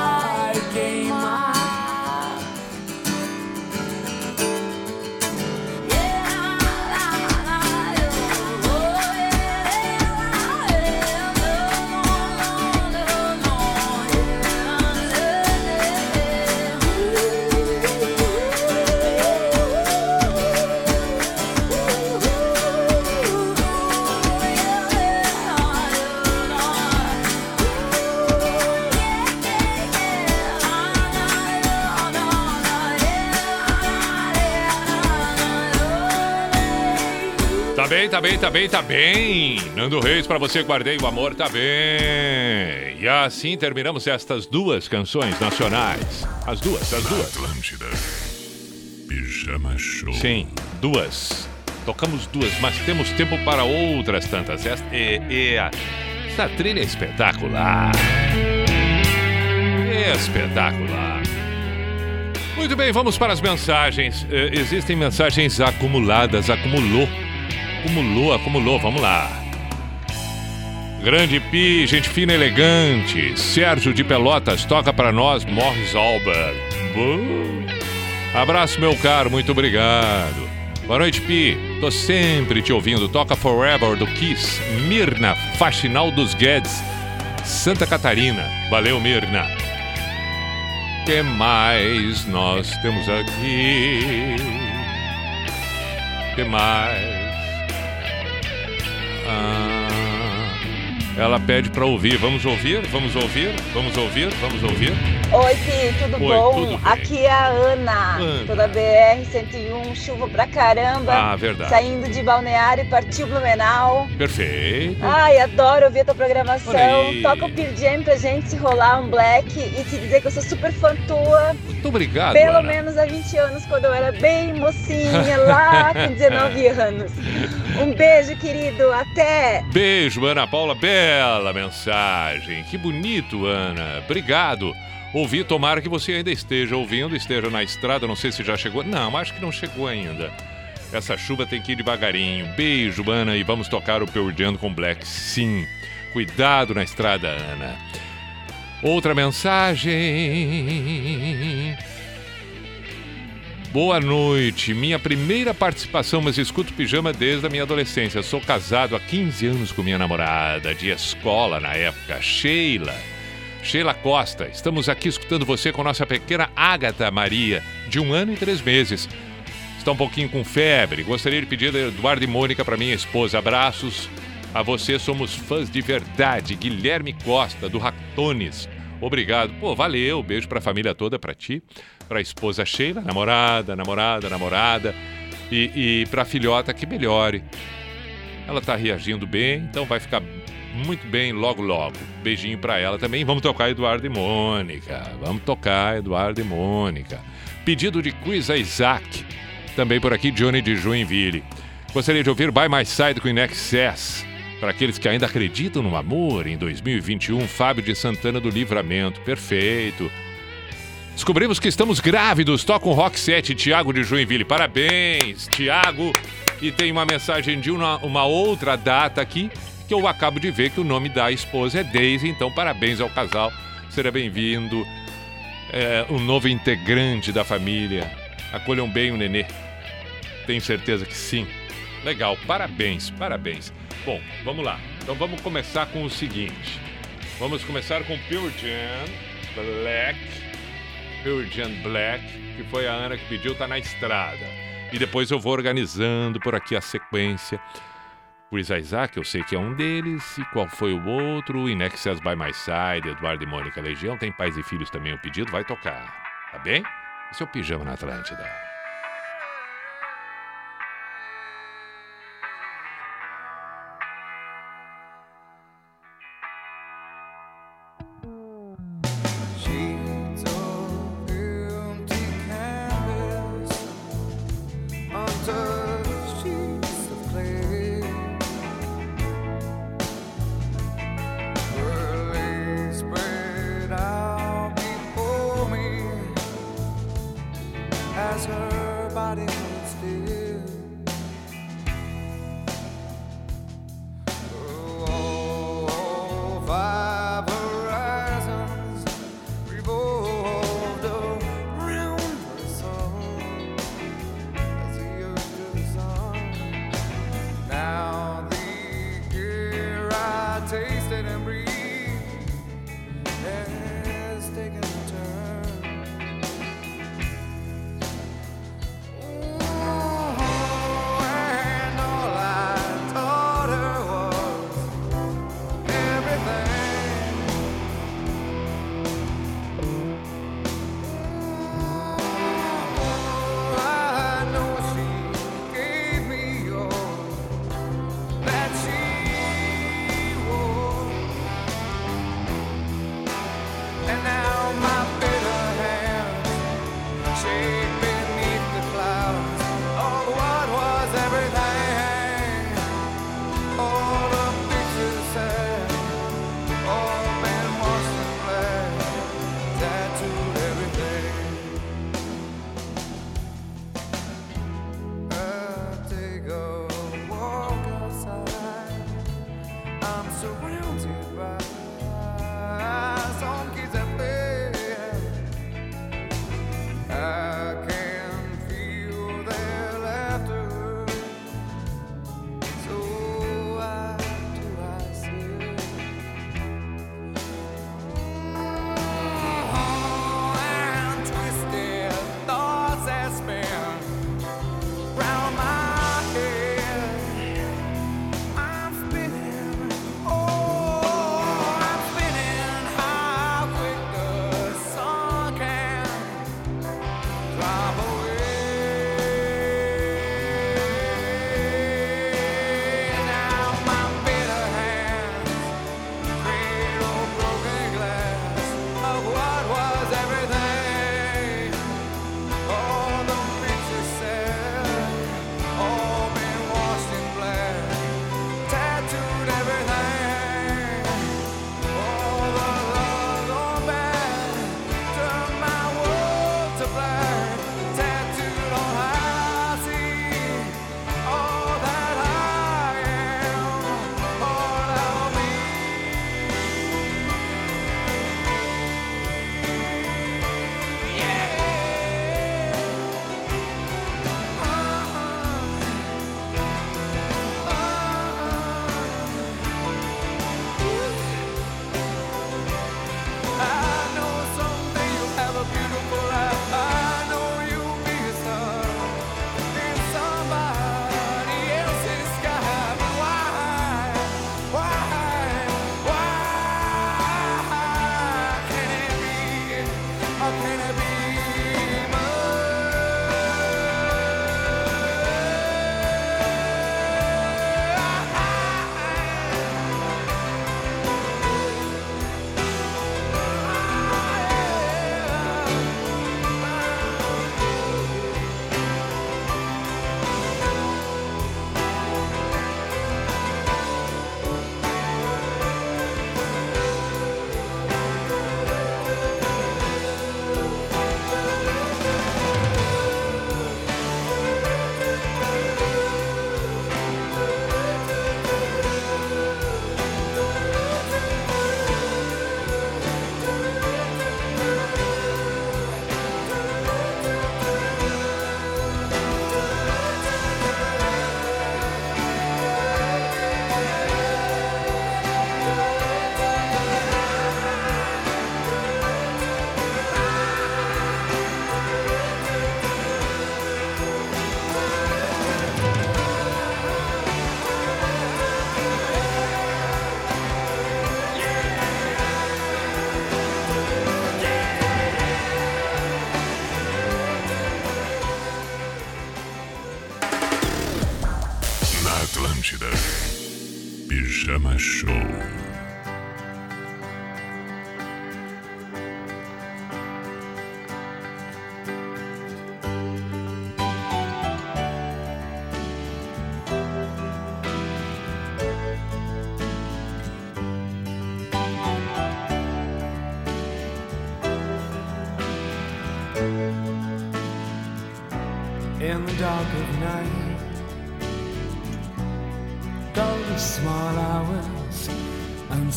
Tá bem, tá bem, tá bem. Nando Reis, pra você, guardei o amor, tá bem. E assim terminamos estas duas canções nacionais. As duas, as duas. Atlântida. Pijama Show. Sim, duas. Tocamos duas, mas temos tempo para outras tantas. Esta, é, é a- essa trilha é espetacular. Espetacular. Muito bem, vamos para as mensagens. Eh, existem mensagens acumuladas, acumulou. Acumulou, acumulou, vamos lá. Grande Pi, gente fina e elegante. Sérgio de Pelotas, toca para nós, Morris Albert. Boa. Abraço, meu caro, muito obrigado. Boa noite, Pi. Tô sempre te ouvindo. Toca Forever do Kiss. Mirna, Faxinal dos Guedes, Santa Catarina. Valeu, Mirna. que mais nós temos aqui? que mais? Ah, ela pede para ouvir. Vamos ouvir? Vamos ouvir? Vamos ouvir? Vamos ouvir? Oi, Pi, tudo Oi, bom? tudo. Aqui é a Ana, Ana. toda BR-101, chuva pra caramba. Ah, verdade. Saindo de Balneário e partiu Blumenau. Perfeito. Ai, adoro ouvir a tua programação. Aí. Toca o Pearl Jam pra gente rolar um black e te dizer que eu sou super fã tua. Muito obrigado, Pelo Ana. menos há 20 anos, quando eu era bem mocinha, [LAUGHS] lá com 19 anos. Um beijo, querido. Até! Beijo, Ana Paula. Bela mensagem. Que bonito, Ana. Obrigado. Ouvi, tomara que você ainda esteja ouvindo, esteja na estrada. Não sei se já chegou. Não, acho que não chegou ainda. Essa chuva tem que ir devagarinho. Beijo, Ana. E vamos tocar o Pearl com Black. Sim. Cuidado na estrada, Ana. Outra mensagem. Boa noite. Minha primeira participação, mas escuto pijama desde a minha adolescência. Sou casado há 15 anos com minha namorada, de escola na época, Sheila. Sheila Costa, estamos aqui escutando você com nossa pequena Ágata Maria, de um ano e três meses. Está um pouquinho com febre. Gostaria de pedir a Eduardo e Mônica para minha esposa. Abraços a você, somos fãs de verdade. Guilherme Costa, do Ractones. Obrigado. Pô, valeu. Beijo para a família toda, para ti, para a esposa Sheila, namorada, namorada, namorada. E, e para a filhota, que melhore. Ela está reagindo bem, então vai ficar muito bem logo, logo. Beijinho para ela também. Vamos tocar Eduardo e Mônica. Vamos tocar Eduardo e Mônica. Pedido de quiz a Isaac. Também por aqui, Johnny de Joinville. Gostaria de ouvir By My Side com In Excess. Para aqueles que ainda acreditam no amor, em 2021, Fábio de Santana do Livramento. Perfeito. Descobrimos que estamos grávidos. Toca um Rock 7, Tiago de Joinville. Parabéns, Tiago. E tem uma mensagem de uma, uma outra data aqui, que eu acabo de ver que o nome da esposa é Daisy. Então, parabéns ao casal. Seja bem-vindo. É, um novo integrante da família. Acolham bem o nenê. Tenho certeza que sim. Legal, parabéns, parabéns. Bom, vamos lá. Então vamos começar com o seguinte. Vamos começar com Pearl Jam Black. Jam Black, que foi a Ana que pediu, tá na estrada. E depois eu vou organizando por aqui a sequência. Chris Isaac, eu sei que é um deles. E qual foi o outro? In Excess by My Side, Eduardo e Mônica Legião. Tem Pais e Filhos também, o pedido vai tocar. Tá bem? Esse é o Pijama na Atlântida.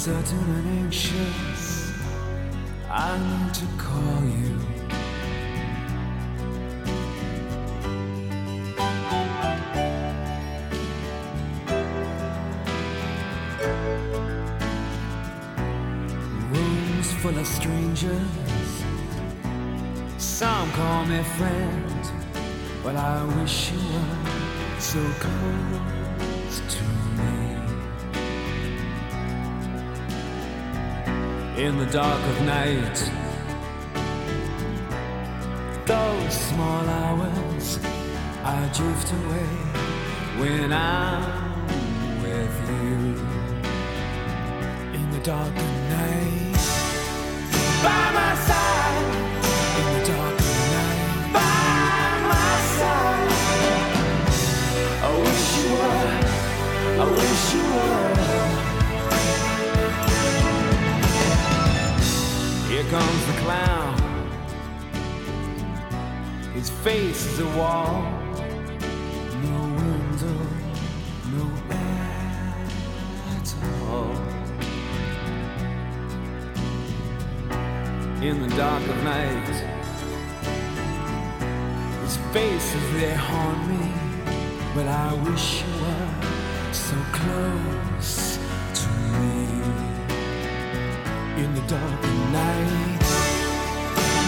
Uncertain and anxious, I need to call you. Rooms full of strangers, some call me friend. but I wish you were so close In the dark of night, those small hours, I drift away when I'm with you. In the dark of night, by my side. Comes the clown. His face is a wall. No window, no air at all. In the dark of night, his face is there haunt me. But I wish you were so close dark night.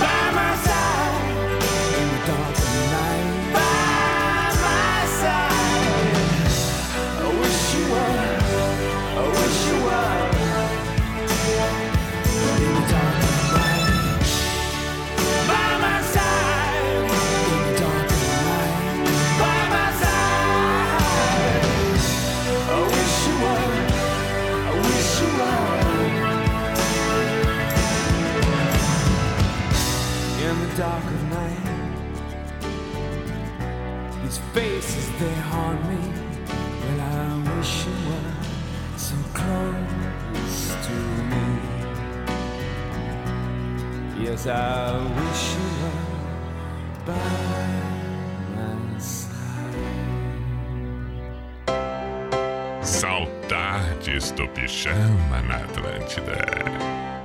By my side in the dark dark of night. His face is there haunt me. Well, I wish you were so close to me. Yes, I wish you were by my side. Saudades do pijama na Atlântida.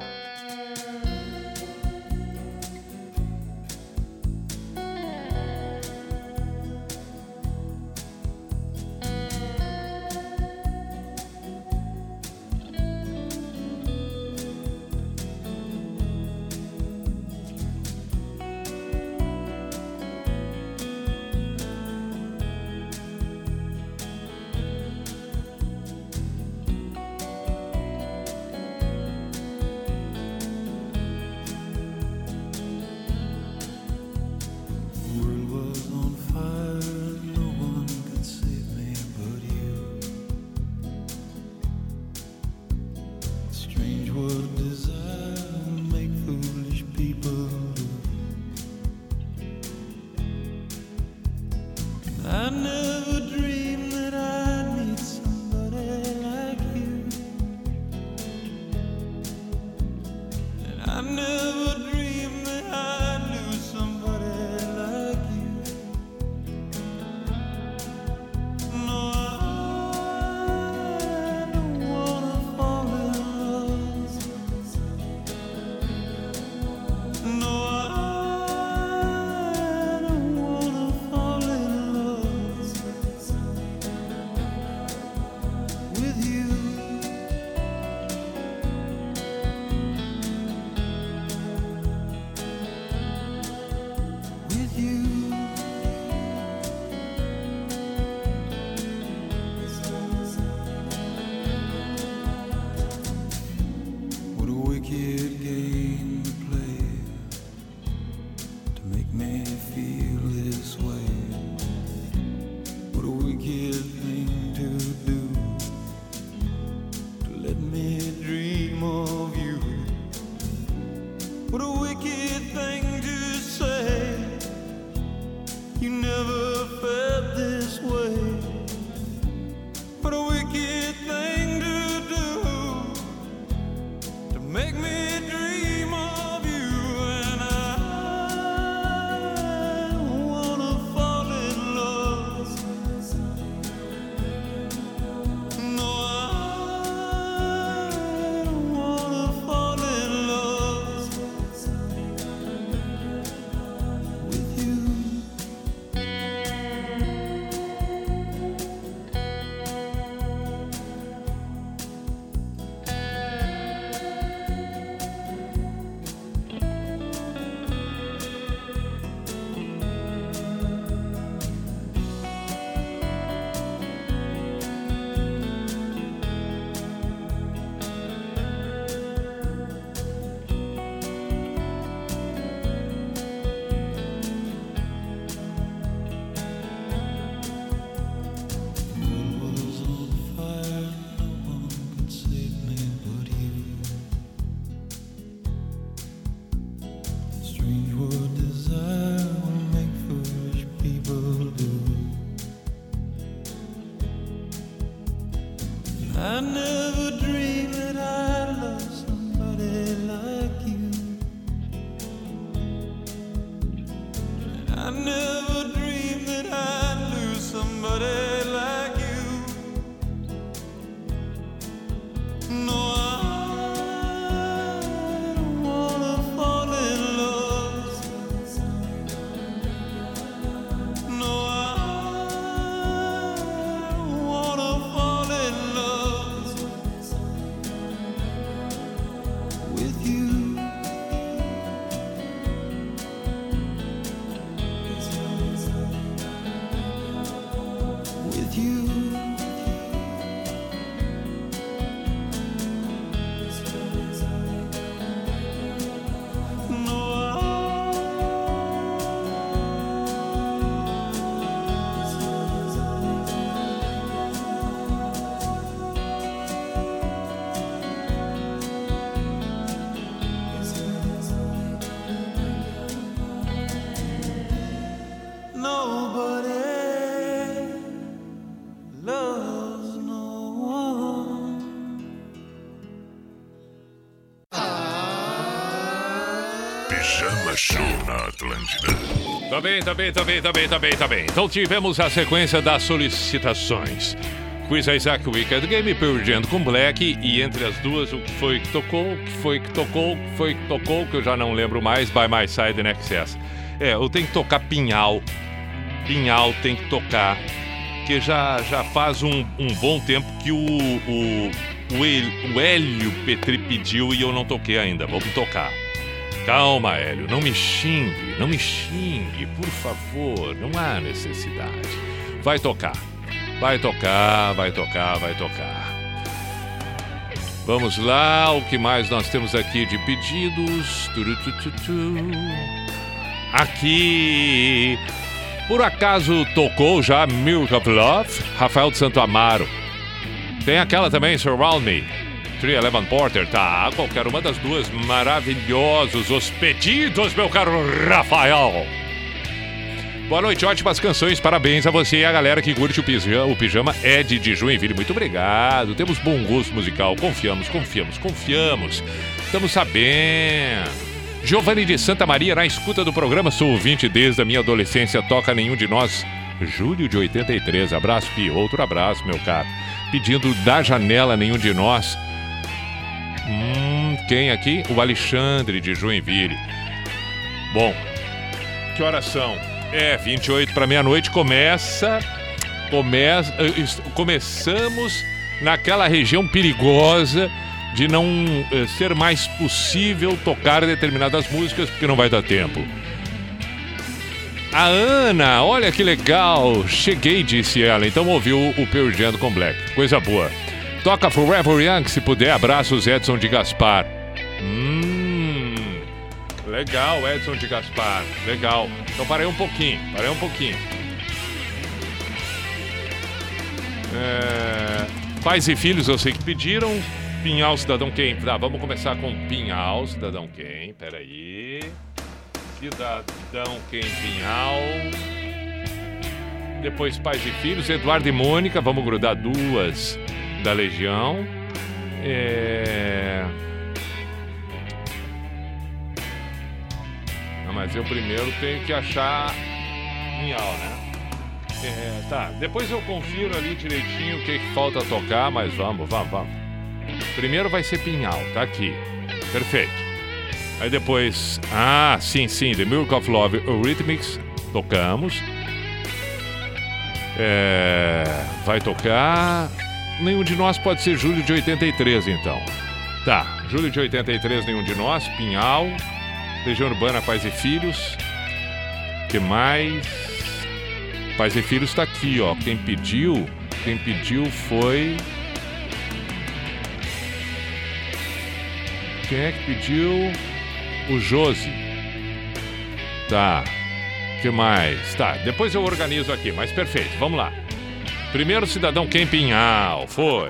Tá bem, tá bem, tá bem, tá bem, tá bem, tá bem. Então tivemos a sequência das solicitações. Quiz Isaac Weekend Game, Jam com Black e entre as duas, o que foi que tocou, o que foi que tocou, o que foi que tocou, que eu já não lembro mais, By My Side in Excess. É, eu tenho que tocar Pinhal. Pinhal tem que tocar, que já, já faz um, um bom tempo que o, o, o, o Hélio Petri pediu e eu não toquei ainda. Vamos tocar. Calma, Hélio, não me xingue, não me xingue, por favor, não há necessidade. Vai tocar, vai tocar, vai tocar, vai tocar. Vamos lá, o que mais nós temos aqui de pedidos? Aqui, por acaso tocou já Milk of Love? Rafael de Santo Amaro. Tem aquela também, Surround Me. 311 Porter, tá? Qualquer uma das duas, maravilhosos os pedidos, meu caro Rafael. Boa noite, ótimas canções, parabéns a você e a galera que curte o pijama, o pijama Ed de Joinville. Muito obrigado, temos bom gosto musical, confiamos, confiamos, confiamos. Estamos sabendo. Giovanni de Santa Maria, na escuta do programa, sou ouvinte desde a minha adolescência, toca nenhum de nós. Júlio de 83, abraço, Pi, outro abraço, meu caro. Pedindo da janela nenhum de nós. Hum, quem aqui? O Alexandre de Joinville. Bom, que horas são? É, 28 para meia-noite começa. Começa. eh, Começamos naquela região perigosa de não eh, ser mais possível tocar determinadas músicas porque não vai dar tempo. A Ana, olha que legal. Cheguei, disse ela. Então ouviu o Pearl com Black. Coisa boa. Toca Forever Young, se puder. Abraços, Edson de Gaspar. Hum, legal, Edson de Gaspar. Legal. Então parei um pouquinho, parei um pouquinho. É, pais e filhos, eu sei que pediram. Pinhal Cidadão Quem? Tá, vamos começar com Pinhal Cidadão Quem? Peraí. Cidadão Quem Pinhal. Depois Pais e Filhos, Eduardo e Mônica, vamos grudar duas da Legião. É... Não, mas eu primeiro tenho que achar Pinhal, né? É, tá, depois eu confiro ali direitinho o que, que falta tocar, mas vamos, vamos, vamos. Primeiro vai ser Pinhal, tá aqui. Perfeito. Aí depois, ah, sim, sim, The Miracle of Love Eurythmics, tocamos. É, vai tocar. Nenhum de nós pode ser julho de 83, então. Tá, julho de 83, nenhum de nós. Pinhal, Legião Urbana, Pais e Filhos. que mais? Pais e Filhos tá aqui, ó. Quem pediu, quem pediu foi. Quem é que pediu? O Josi. Tá. que mais? Tá, depois eu organizo aqui, mas perfeito, vamos lá. Primeiro cidadão Quem foi.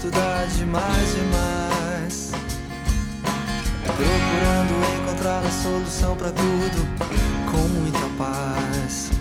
Desses que estuda demais, demais. Procurando encontrar a solução pra tudo com muita paz.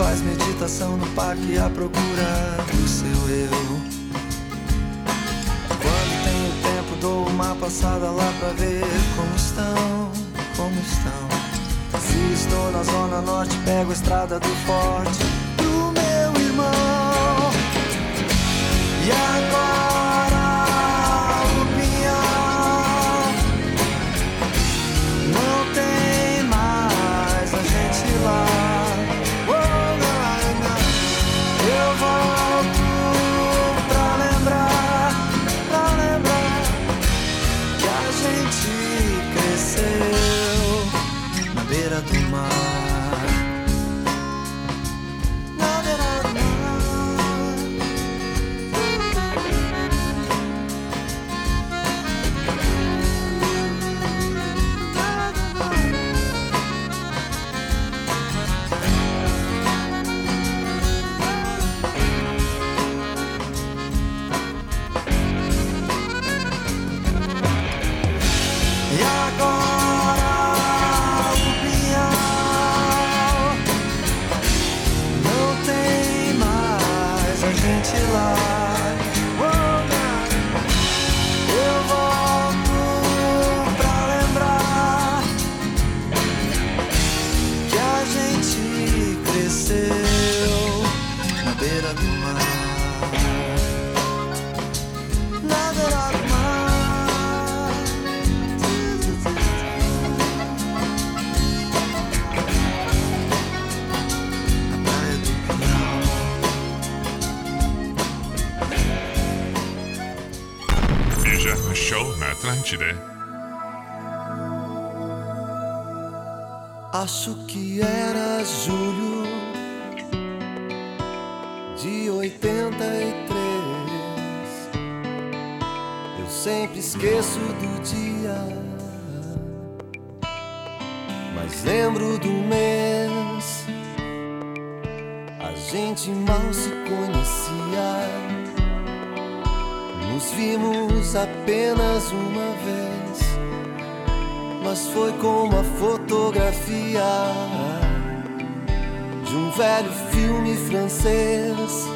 Faz meditação no parque à procura do seu eu. Quando tenho tempo, dou uma passada lá pra ver como estão, como estão. Se estou na zona norte, pego a estrada do forte pro meu irmão. E agora mal se conhecia. Nos vimos apenas uma vez mas foi como a fotografia de um velho filme francês.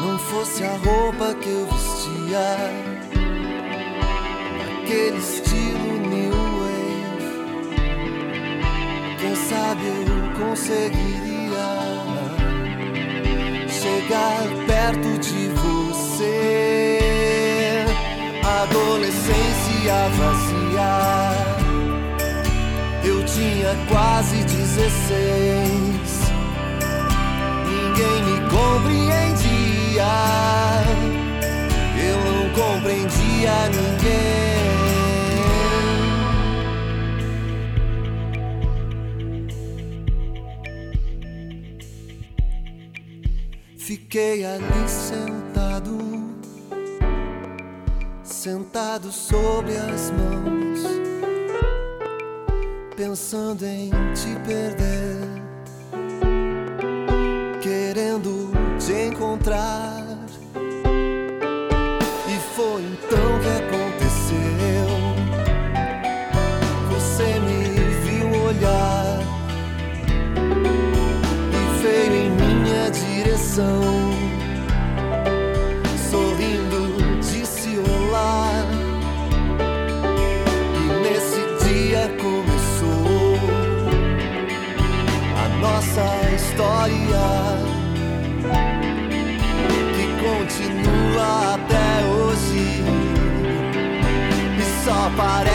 Não fosse a roupa que eu vestia, naquele estilo new wave. Quem sabe eu conseguiria perto de você. Adolescência vazia. Eu tinha quase 16. Ninguém me compreendia. Eu não compreendia ninguém. Fiquei ali sentado, sentado sobre as mãos, pensando em te perder, querendo te encontrar. para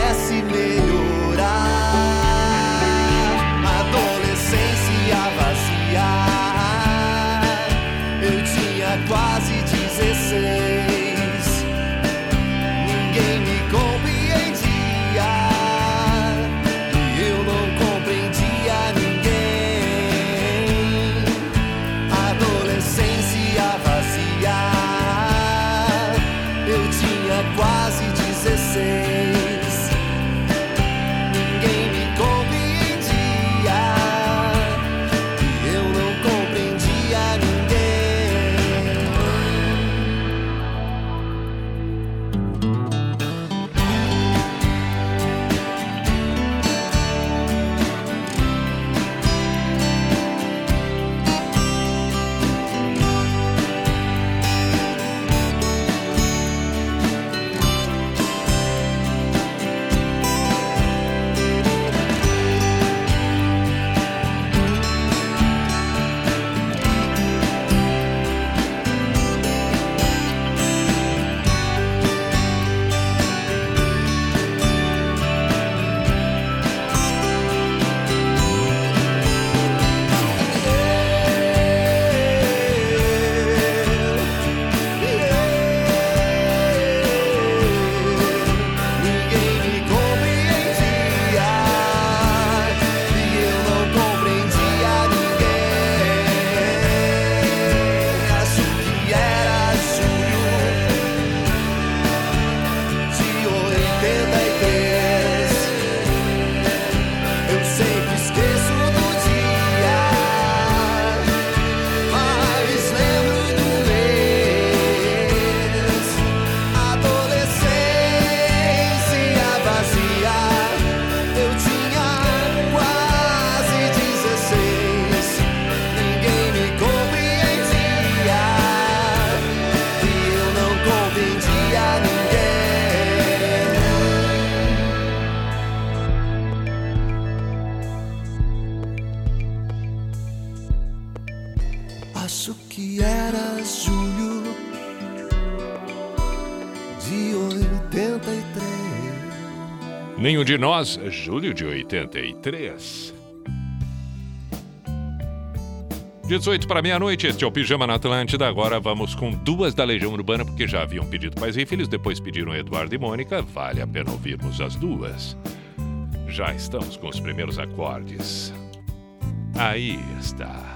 de nós, julho de 83. 18 para meia-noite, este é o Pijama na Atlântida. Agora vamos com duas da Legião Urbana, porque já haviam pedido Pais e Filhos, depois pediram Eduardo e Mônica. Vale a pena ouvirmos as duas. Já estamos com os primeiros acordes. Aí está.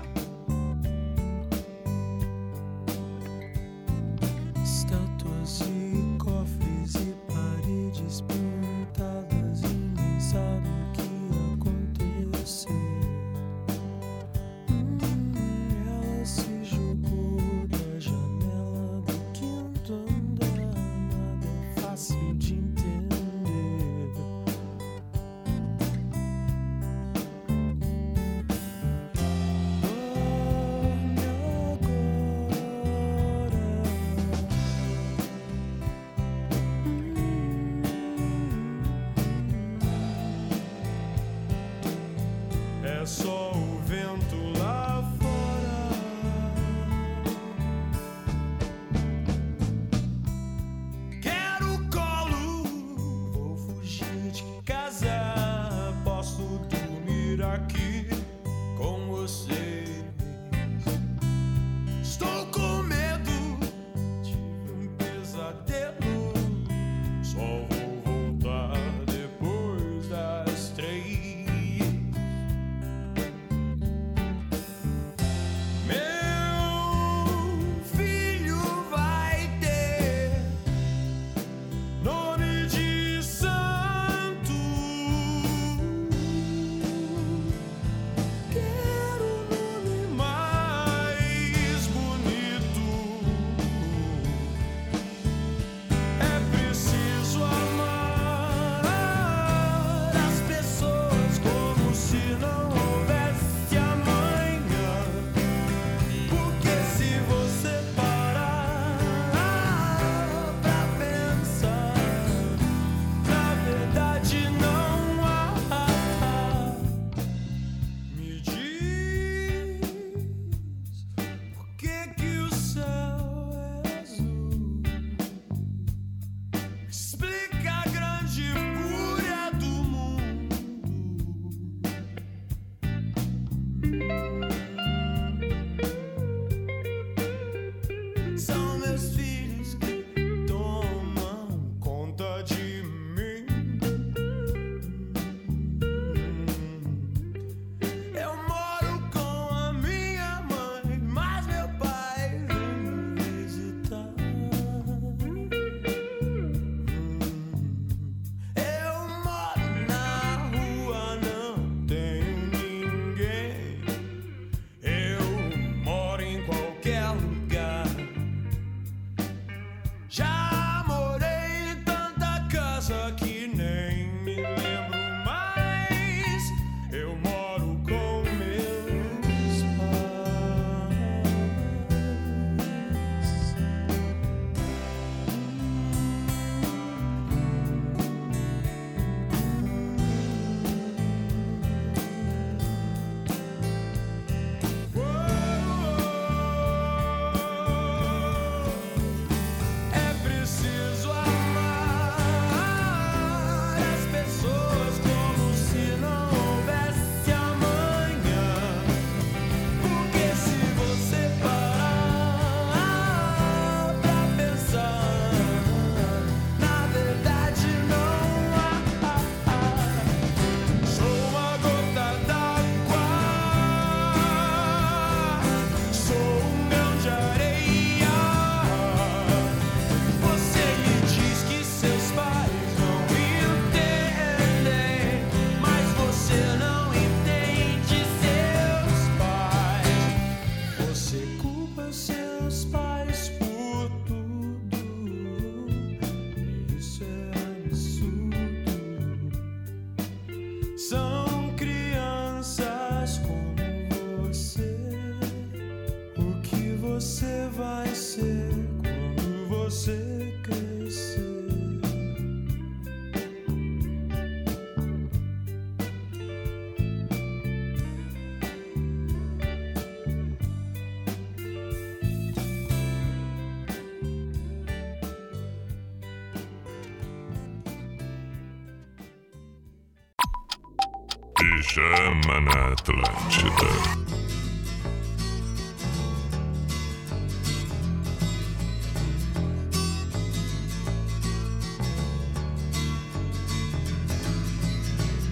Atlântida.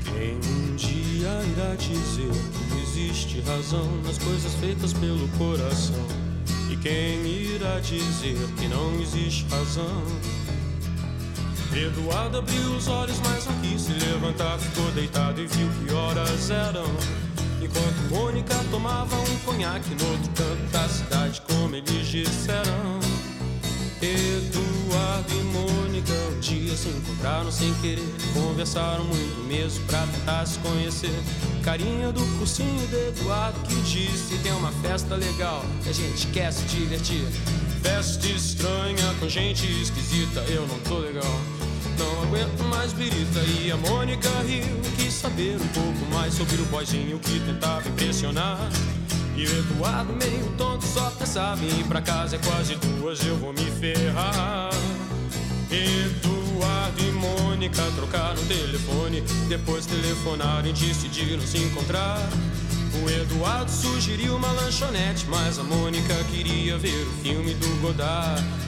Quem um dia irá dizer que existe razão nas coisas feitas pelo coração? E quem irá dizer que não existe razão? Eduardo abriu os olhos, mas não quis se levantar. Ficou deitado e viu que horas eram. Enquanto Mônica tomava um conhaque no outro canto da cidade, como eles disseram. Eduardo e Mônica um dia se encontraram sem querer. Conversaram muito mesmo pra tentar se conhecer. Carinha do cursinho de Eduardo que disse: Tem uma festa legal que a gente quer se divertir. Festa estranha com gente esquisita, eu não tô legal. Mais birita e a Mônica riu. Quis saber um pouco mais sobre o boyzinho que tentava impressionar. E o Eduardo, meio tonto, só pensava em ir pra casa. É quase duas, eu vou me ferrar. Eduardo e Mônica trocaram telefone. Depois telefonaram e decidiram se encontrar. O Eduardo sugeriu uma lanchonete, mas a Mônica queria ver o filme do Godard.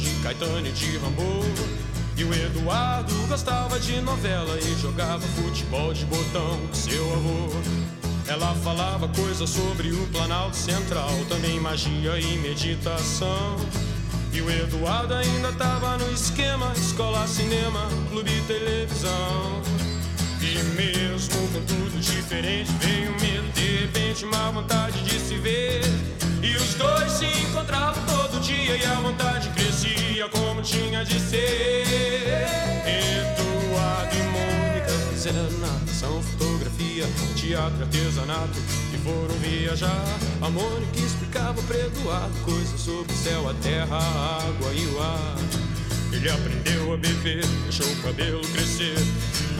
Caetano e de Rambo. E o Eduardo gostava de novela e jogava futebol de botão com seu avô. Ela falava coisas sobre o Planalto Central, também magia e meditação. E o Eduardo ainda tava no esquema: escola, cinema, clube televisão. E mesmo com tudo diferente, veio medo, de repente, uma vontade de se ver. E os dois se encontravam todo dia e a vontade crescia como tinha de ser. Eduardo e Mônica fizeram natação, fotografia, teatro, artesanato e foram viajar. A Mônica explicava para Eduardo coisas sobre o céu, a terra, a água e o ar. Ele aprendeu a beber, deixou o cabelo crescer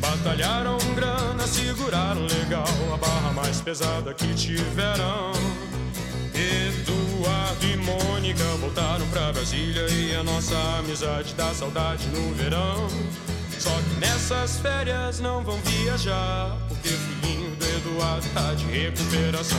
Batalharam grana, seguraram legal a barra mais pesada que tiveram. Eduardo e Mônica voltaram pra Brasília e a nossa amizade dá saudade no verão. Só que nessas férias não vão viajar, porque o filhinho do Eduardo tá de recuperação.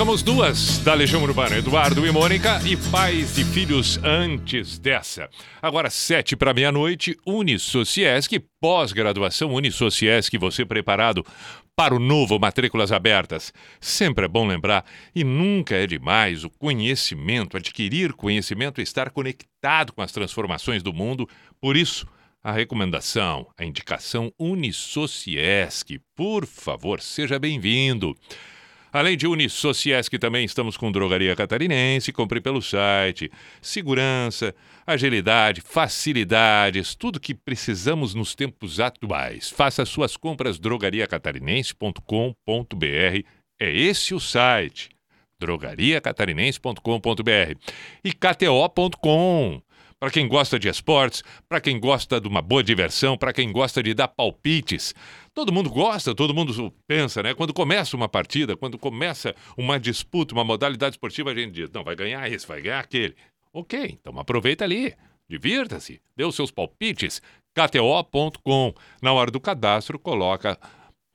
Tocamos duas da Legião Urbana, Eduardo e Mônica, e pais e filhos antes dessa. Agora, sete para meia-noite, Unisociesc, pós-graduação Unisociesc, você preparado para o novo Matrículas Abertas. Sempre é bom lembrar, e nunca é demais, o conhecimento, adquirir conhecimento, estar conectado com as transformações do mundo. Por isso, a recomendação, a indicação Unisociesc. Por favor, seja bem-vindo. Além de Unisociesc, também estamos com Drogaria Catarinense, compre pelo site. Segurança, agilidade, facilidades, tudo que precisamos nos tempos atuais. Faça suas compras drogariacatarinense.com.br. É esse o site. drogariacatarinense.com.br e kto.com. Para quem gosta de esportes, para quem gosta de uma boa diversão, para quem gosta de dar palpites. Todo mundo gosta, todo mundo pensa, né? Quando começa uma partida, quando começa uma disputa, uma modalidade esportiva, a gente diz: não, vai ganhar esse, vai ganhar aquele. Ok, então aproveita ali, divirta-se, dê os seus palpites. KTO.com. Na hora do cadastro, coloca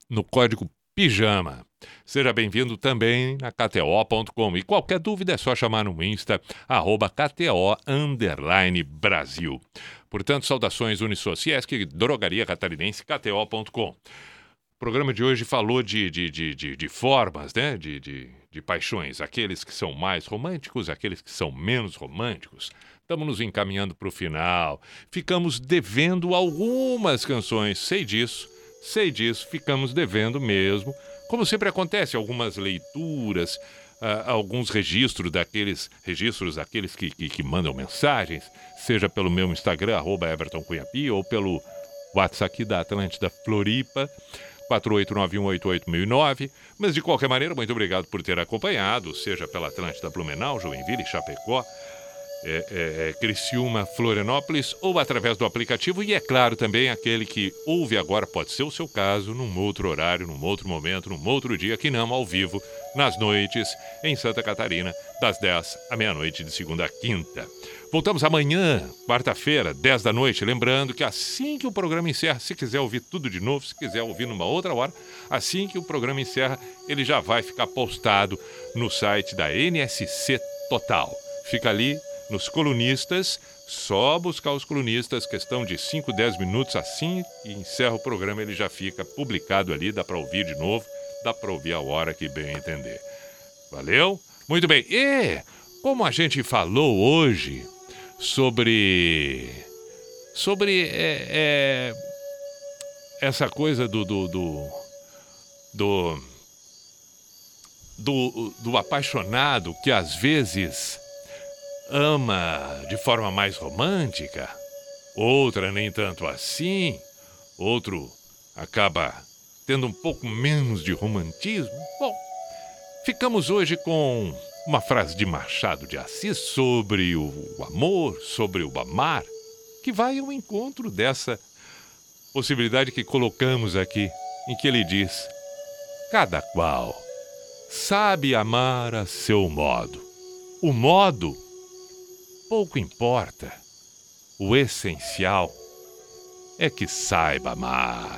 no código PIJAMA. Seja bem-vindo também na KTO.com. E qualquer dúvida é só chamar no Insta, arroba KTO Brasil. Portanto, saudações Unisociesc, Drogaria Catarinense, KTO.com. O programa de hoje falou de, de, de, de, de formas, né? De, de, de paixões. Aqueles que são mais românticos, aqueles que são menos românticos. Estamos nos encaminhando para o final. Ficamos devendo algumas canções. Sei disso, sei disso. Ficamos devendo mesmo. Como sempre acontece, algumas leituras, ah, alguns registros daqueles registros daqueles que, que, que mandam mensagens, seja pelo meu Instagram, arroba Everton Cunhapi, ou pelo WhatsApp da Atlântida Floripa, 489188009. Mas de qualquer maneira, muito obrigado por ter acompanhado, seja pela Atlântida Blumenau, Joinville, Chapecó, é, é, é, Criciúma, Florianópolis, ou através do aplicativo. E é claro também aquele que ouve agora, pode ser o seu caso, num outro horário, num outro momento, num outro dia, que não ao vivo, nas noites, em Santa Catarina, das 10 à meia-noite, de segunda a quinta. Voltamos amanhã, quarta-feira, 10 da noite. Lembrando que assim que o programa encerra, se quiser ouvir tudo de novo, se quiser ouvir numa outra hora, assim que o programa encerra, ele já vai ficar postado no site da NSC Total. Fica ali nos colunistas, só buscar os colunistas, questão de 5, 10 minutos, assim e encerra o programa, ele já fica publicado ali, dá para ouvir de novo, dá para ouvir a hora que bem entender. Valeu? Muito bem. E como a gente falou hoje sobre sobre é, é, essa coisa do do, do do, do, do apaixonado que às vezes ama de forma mais romântica, outra nem tanto assim, outro acaba tendo um pouco menos de romantismo. Bom, ficamos hoje com uma frase de Machado de Assis sobre o amor, sobre o amar, que vai ao encontro dessa possibilidade que colocamos aqui, em que ele diz: Cada qual sabe amar a seu modo. O modo pouco importa. O essencial é que saiba amar.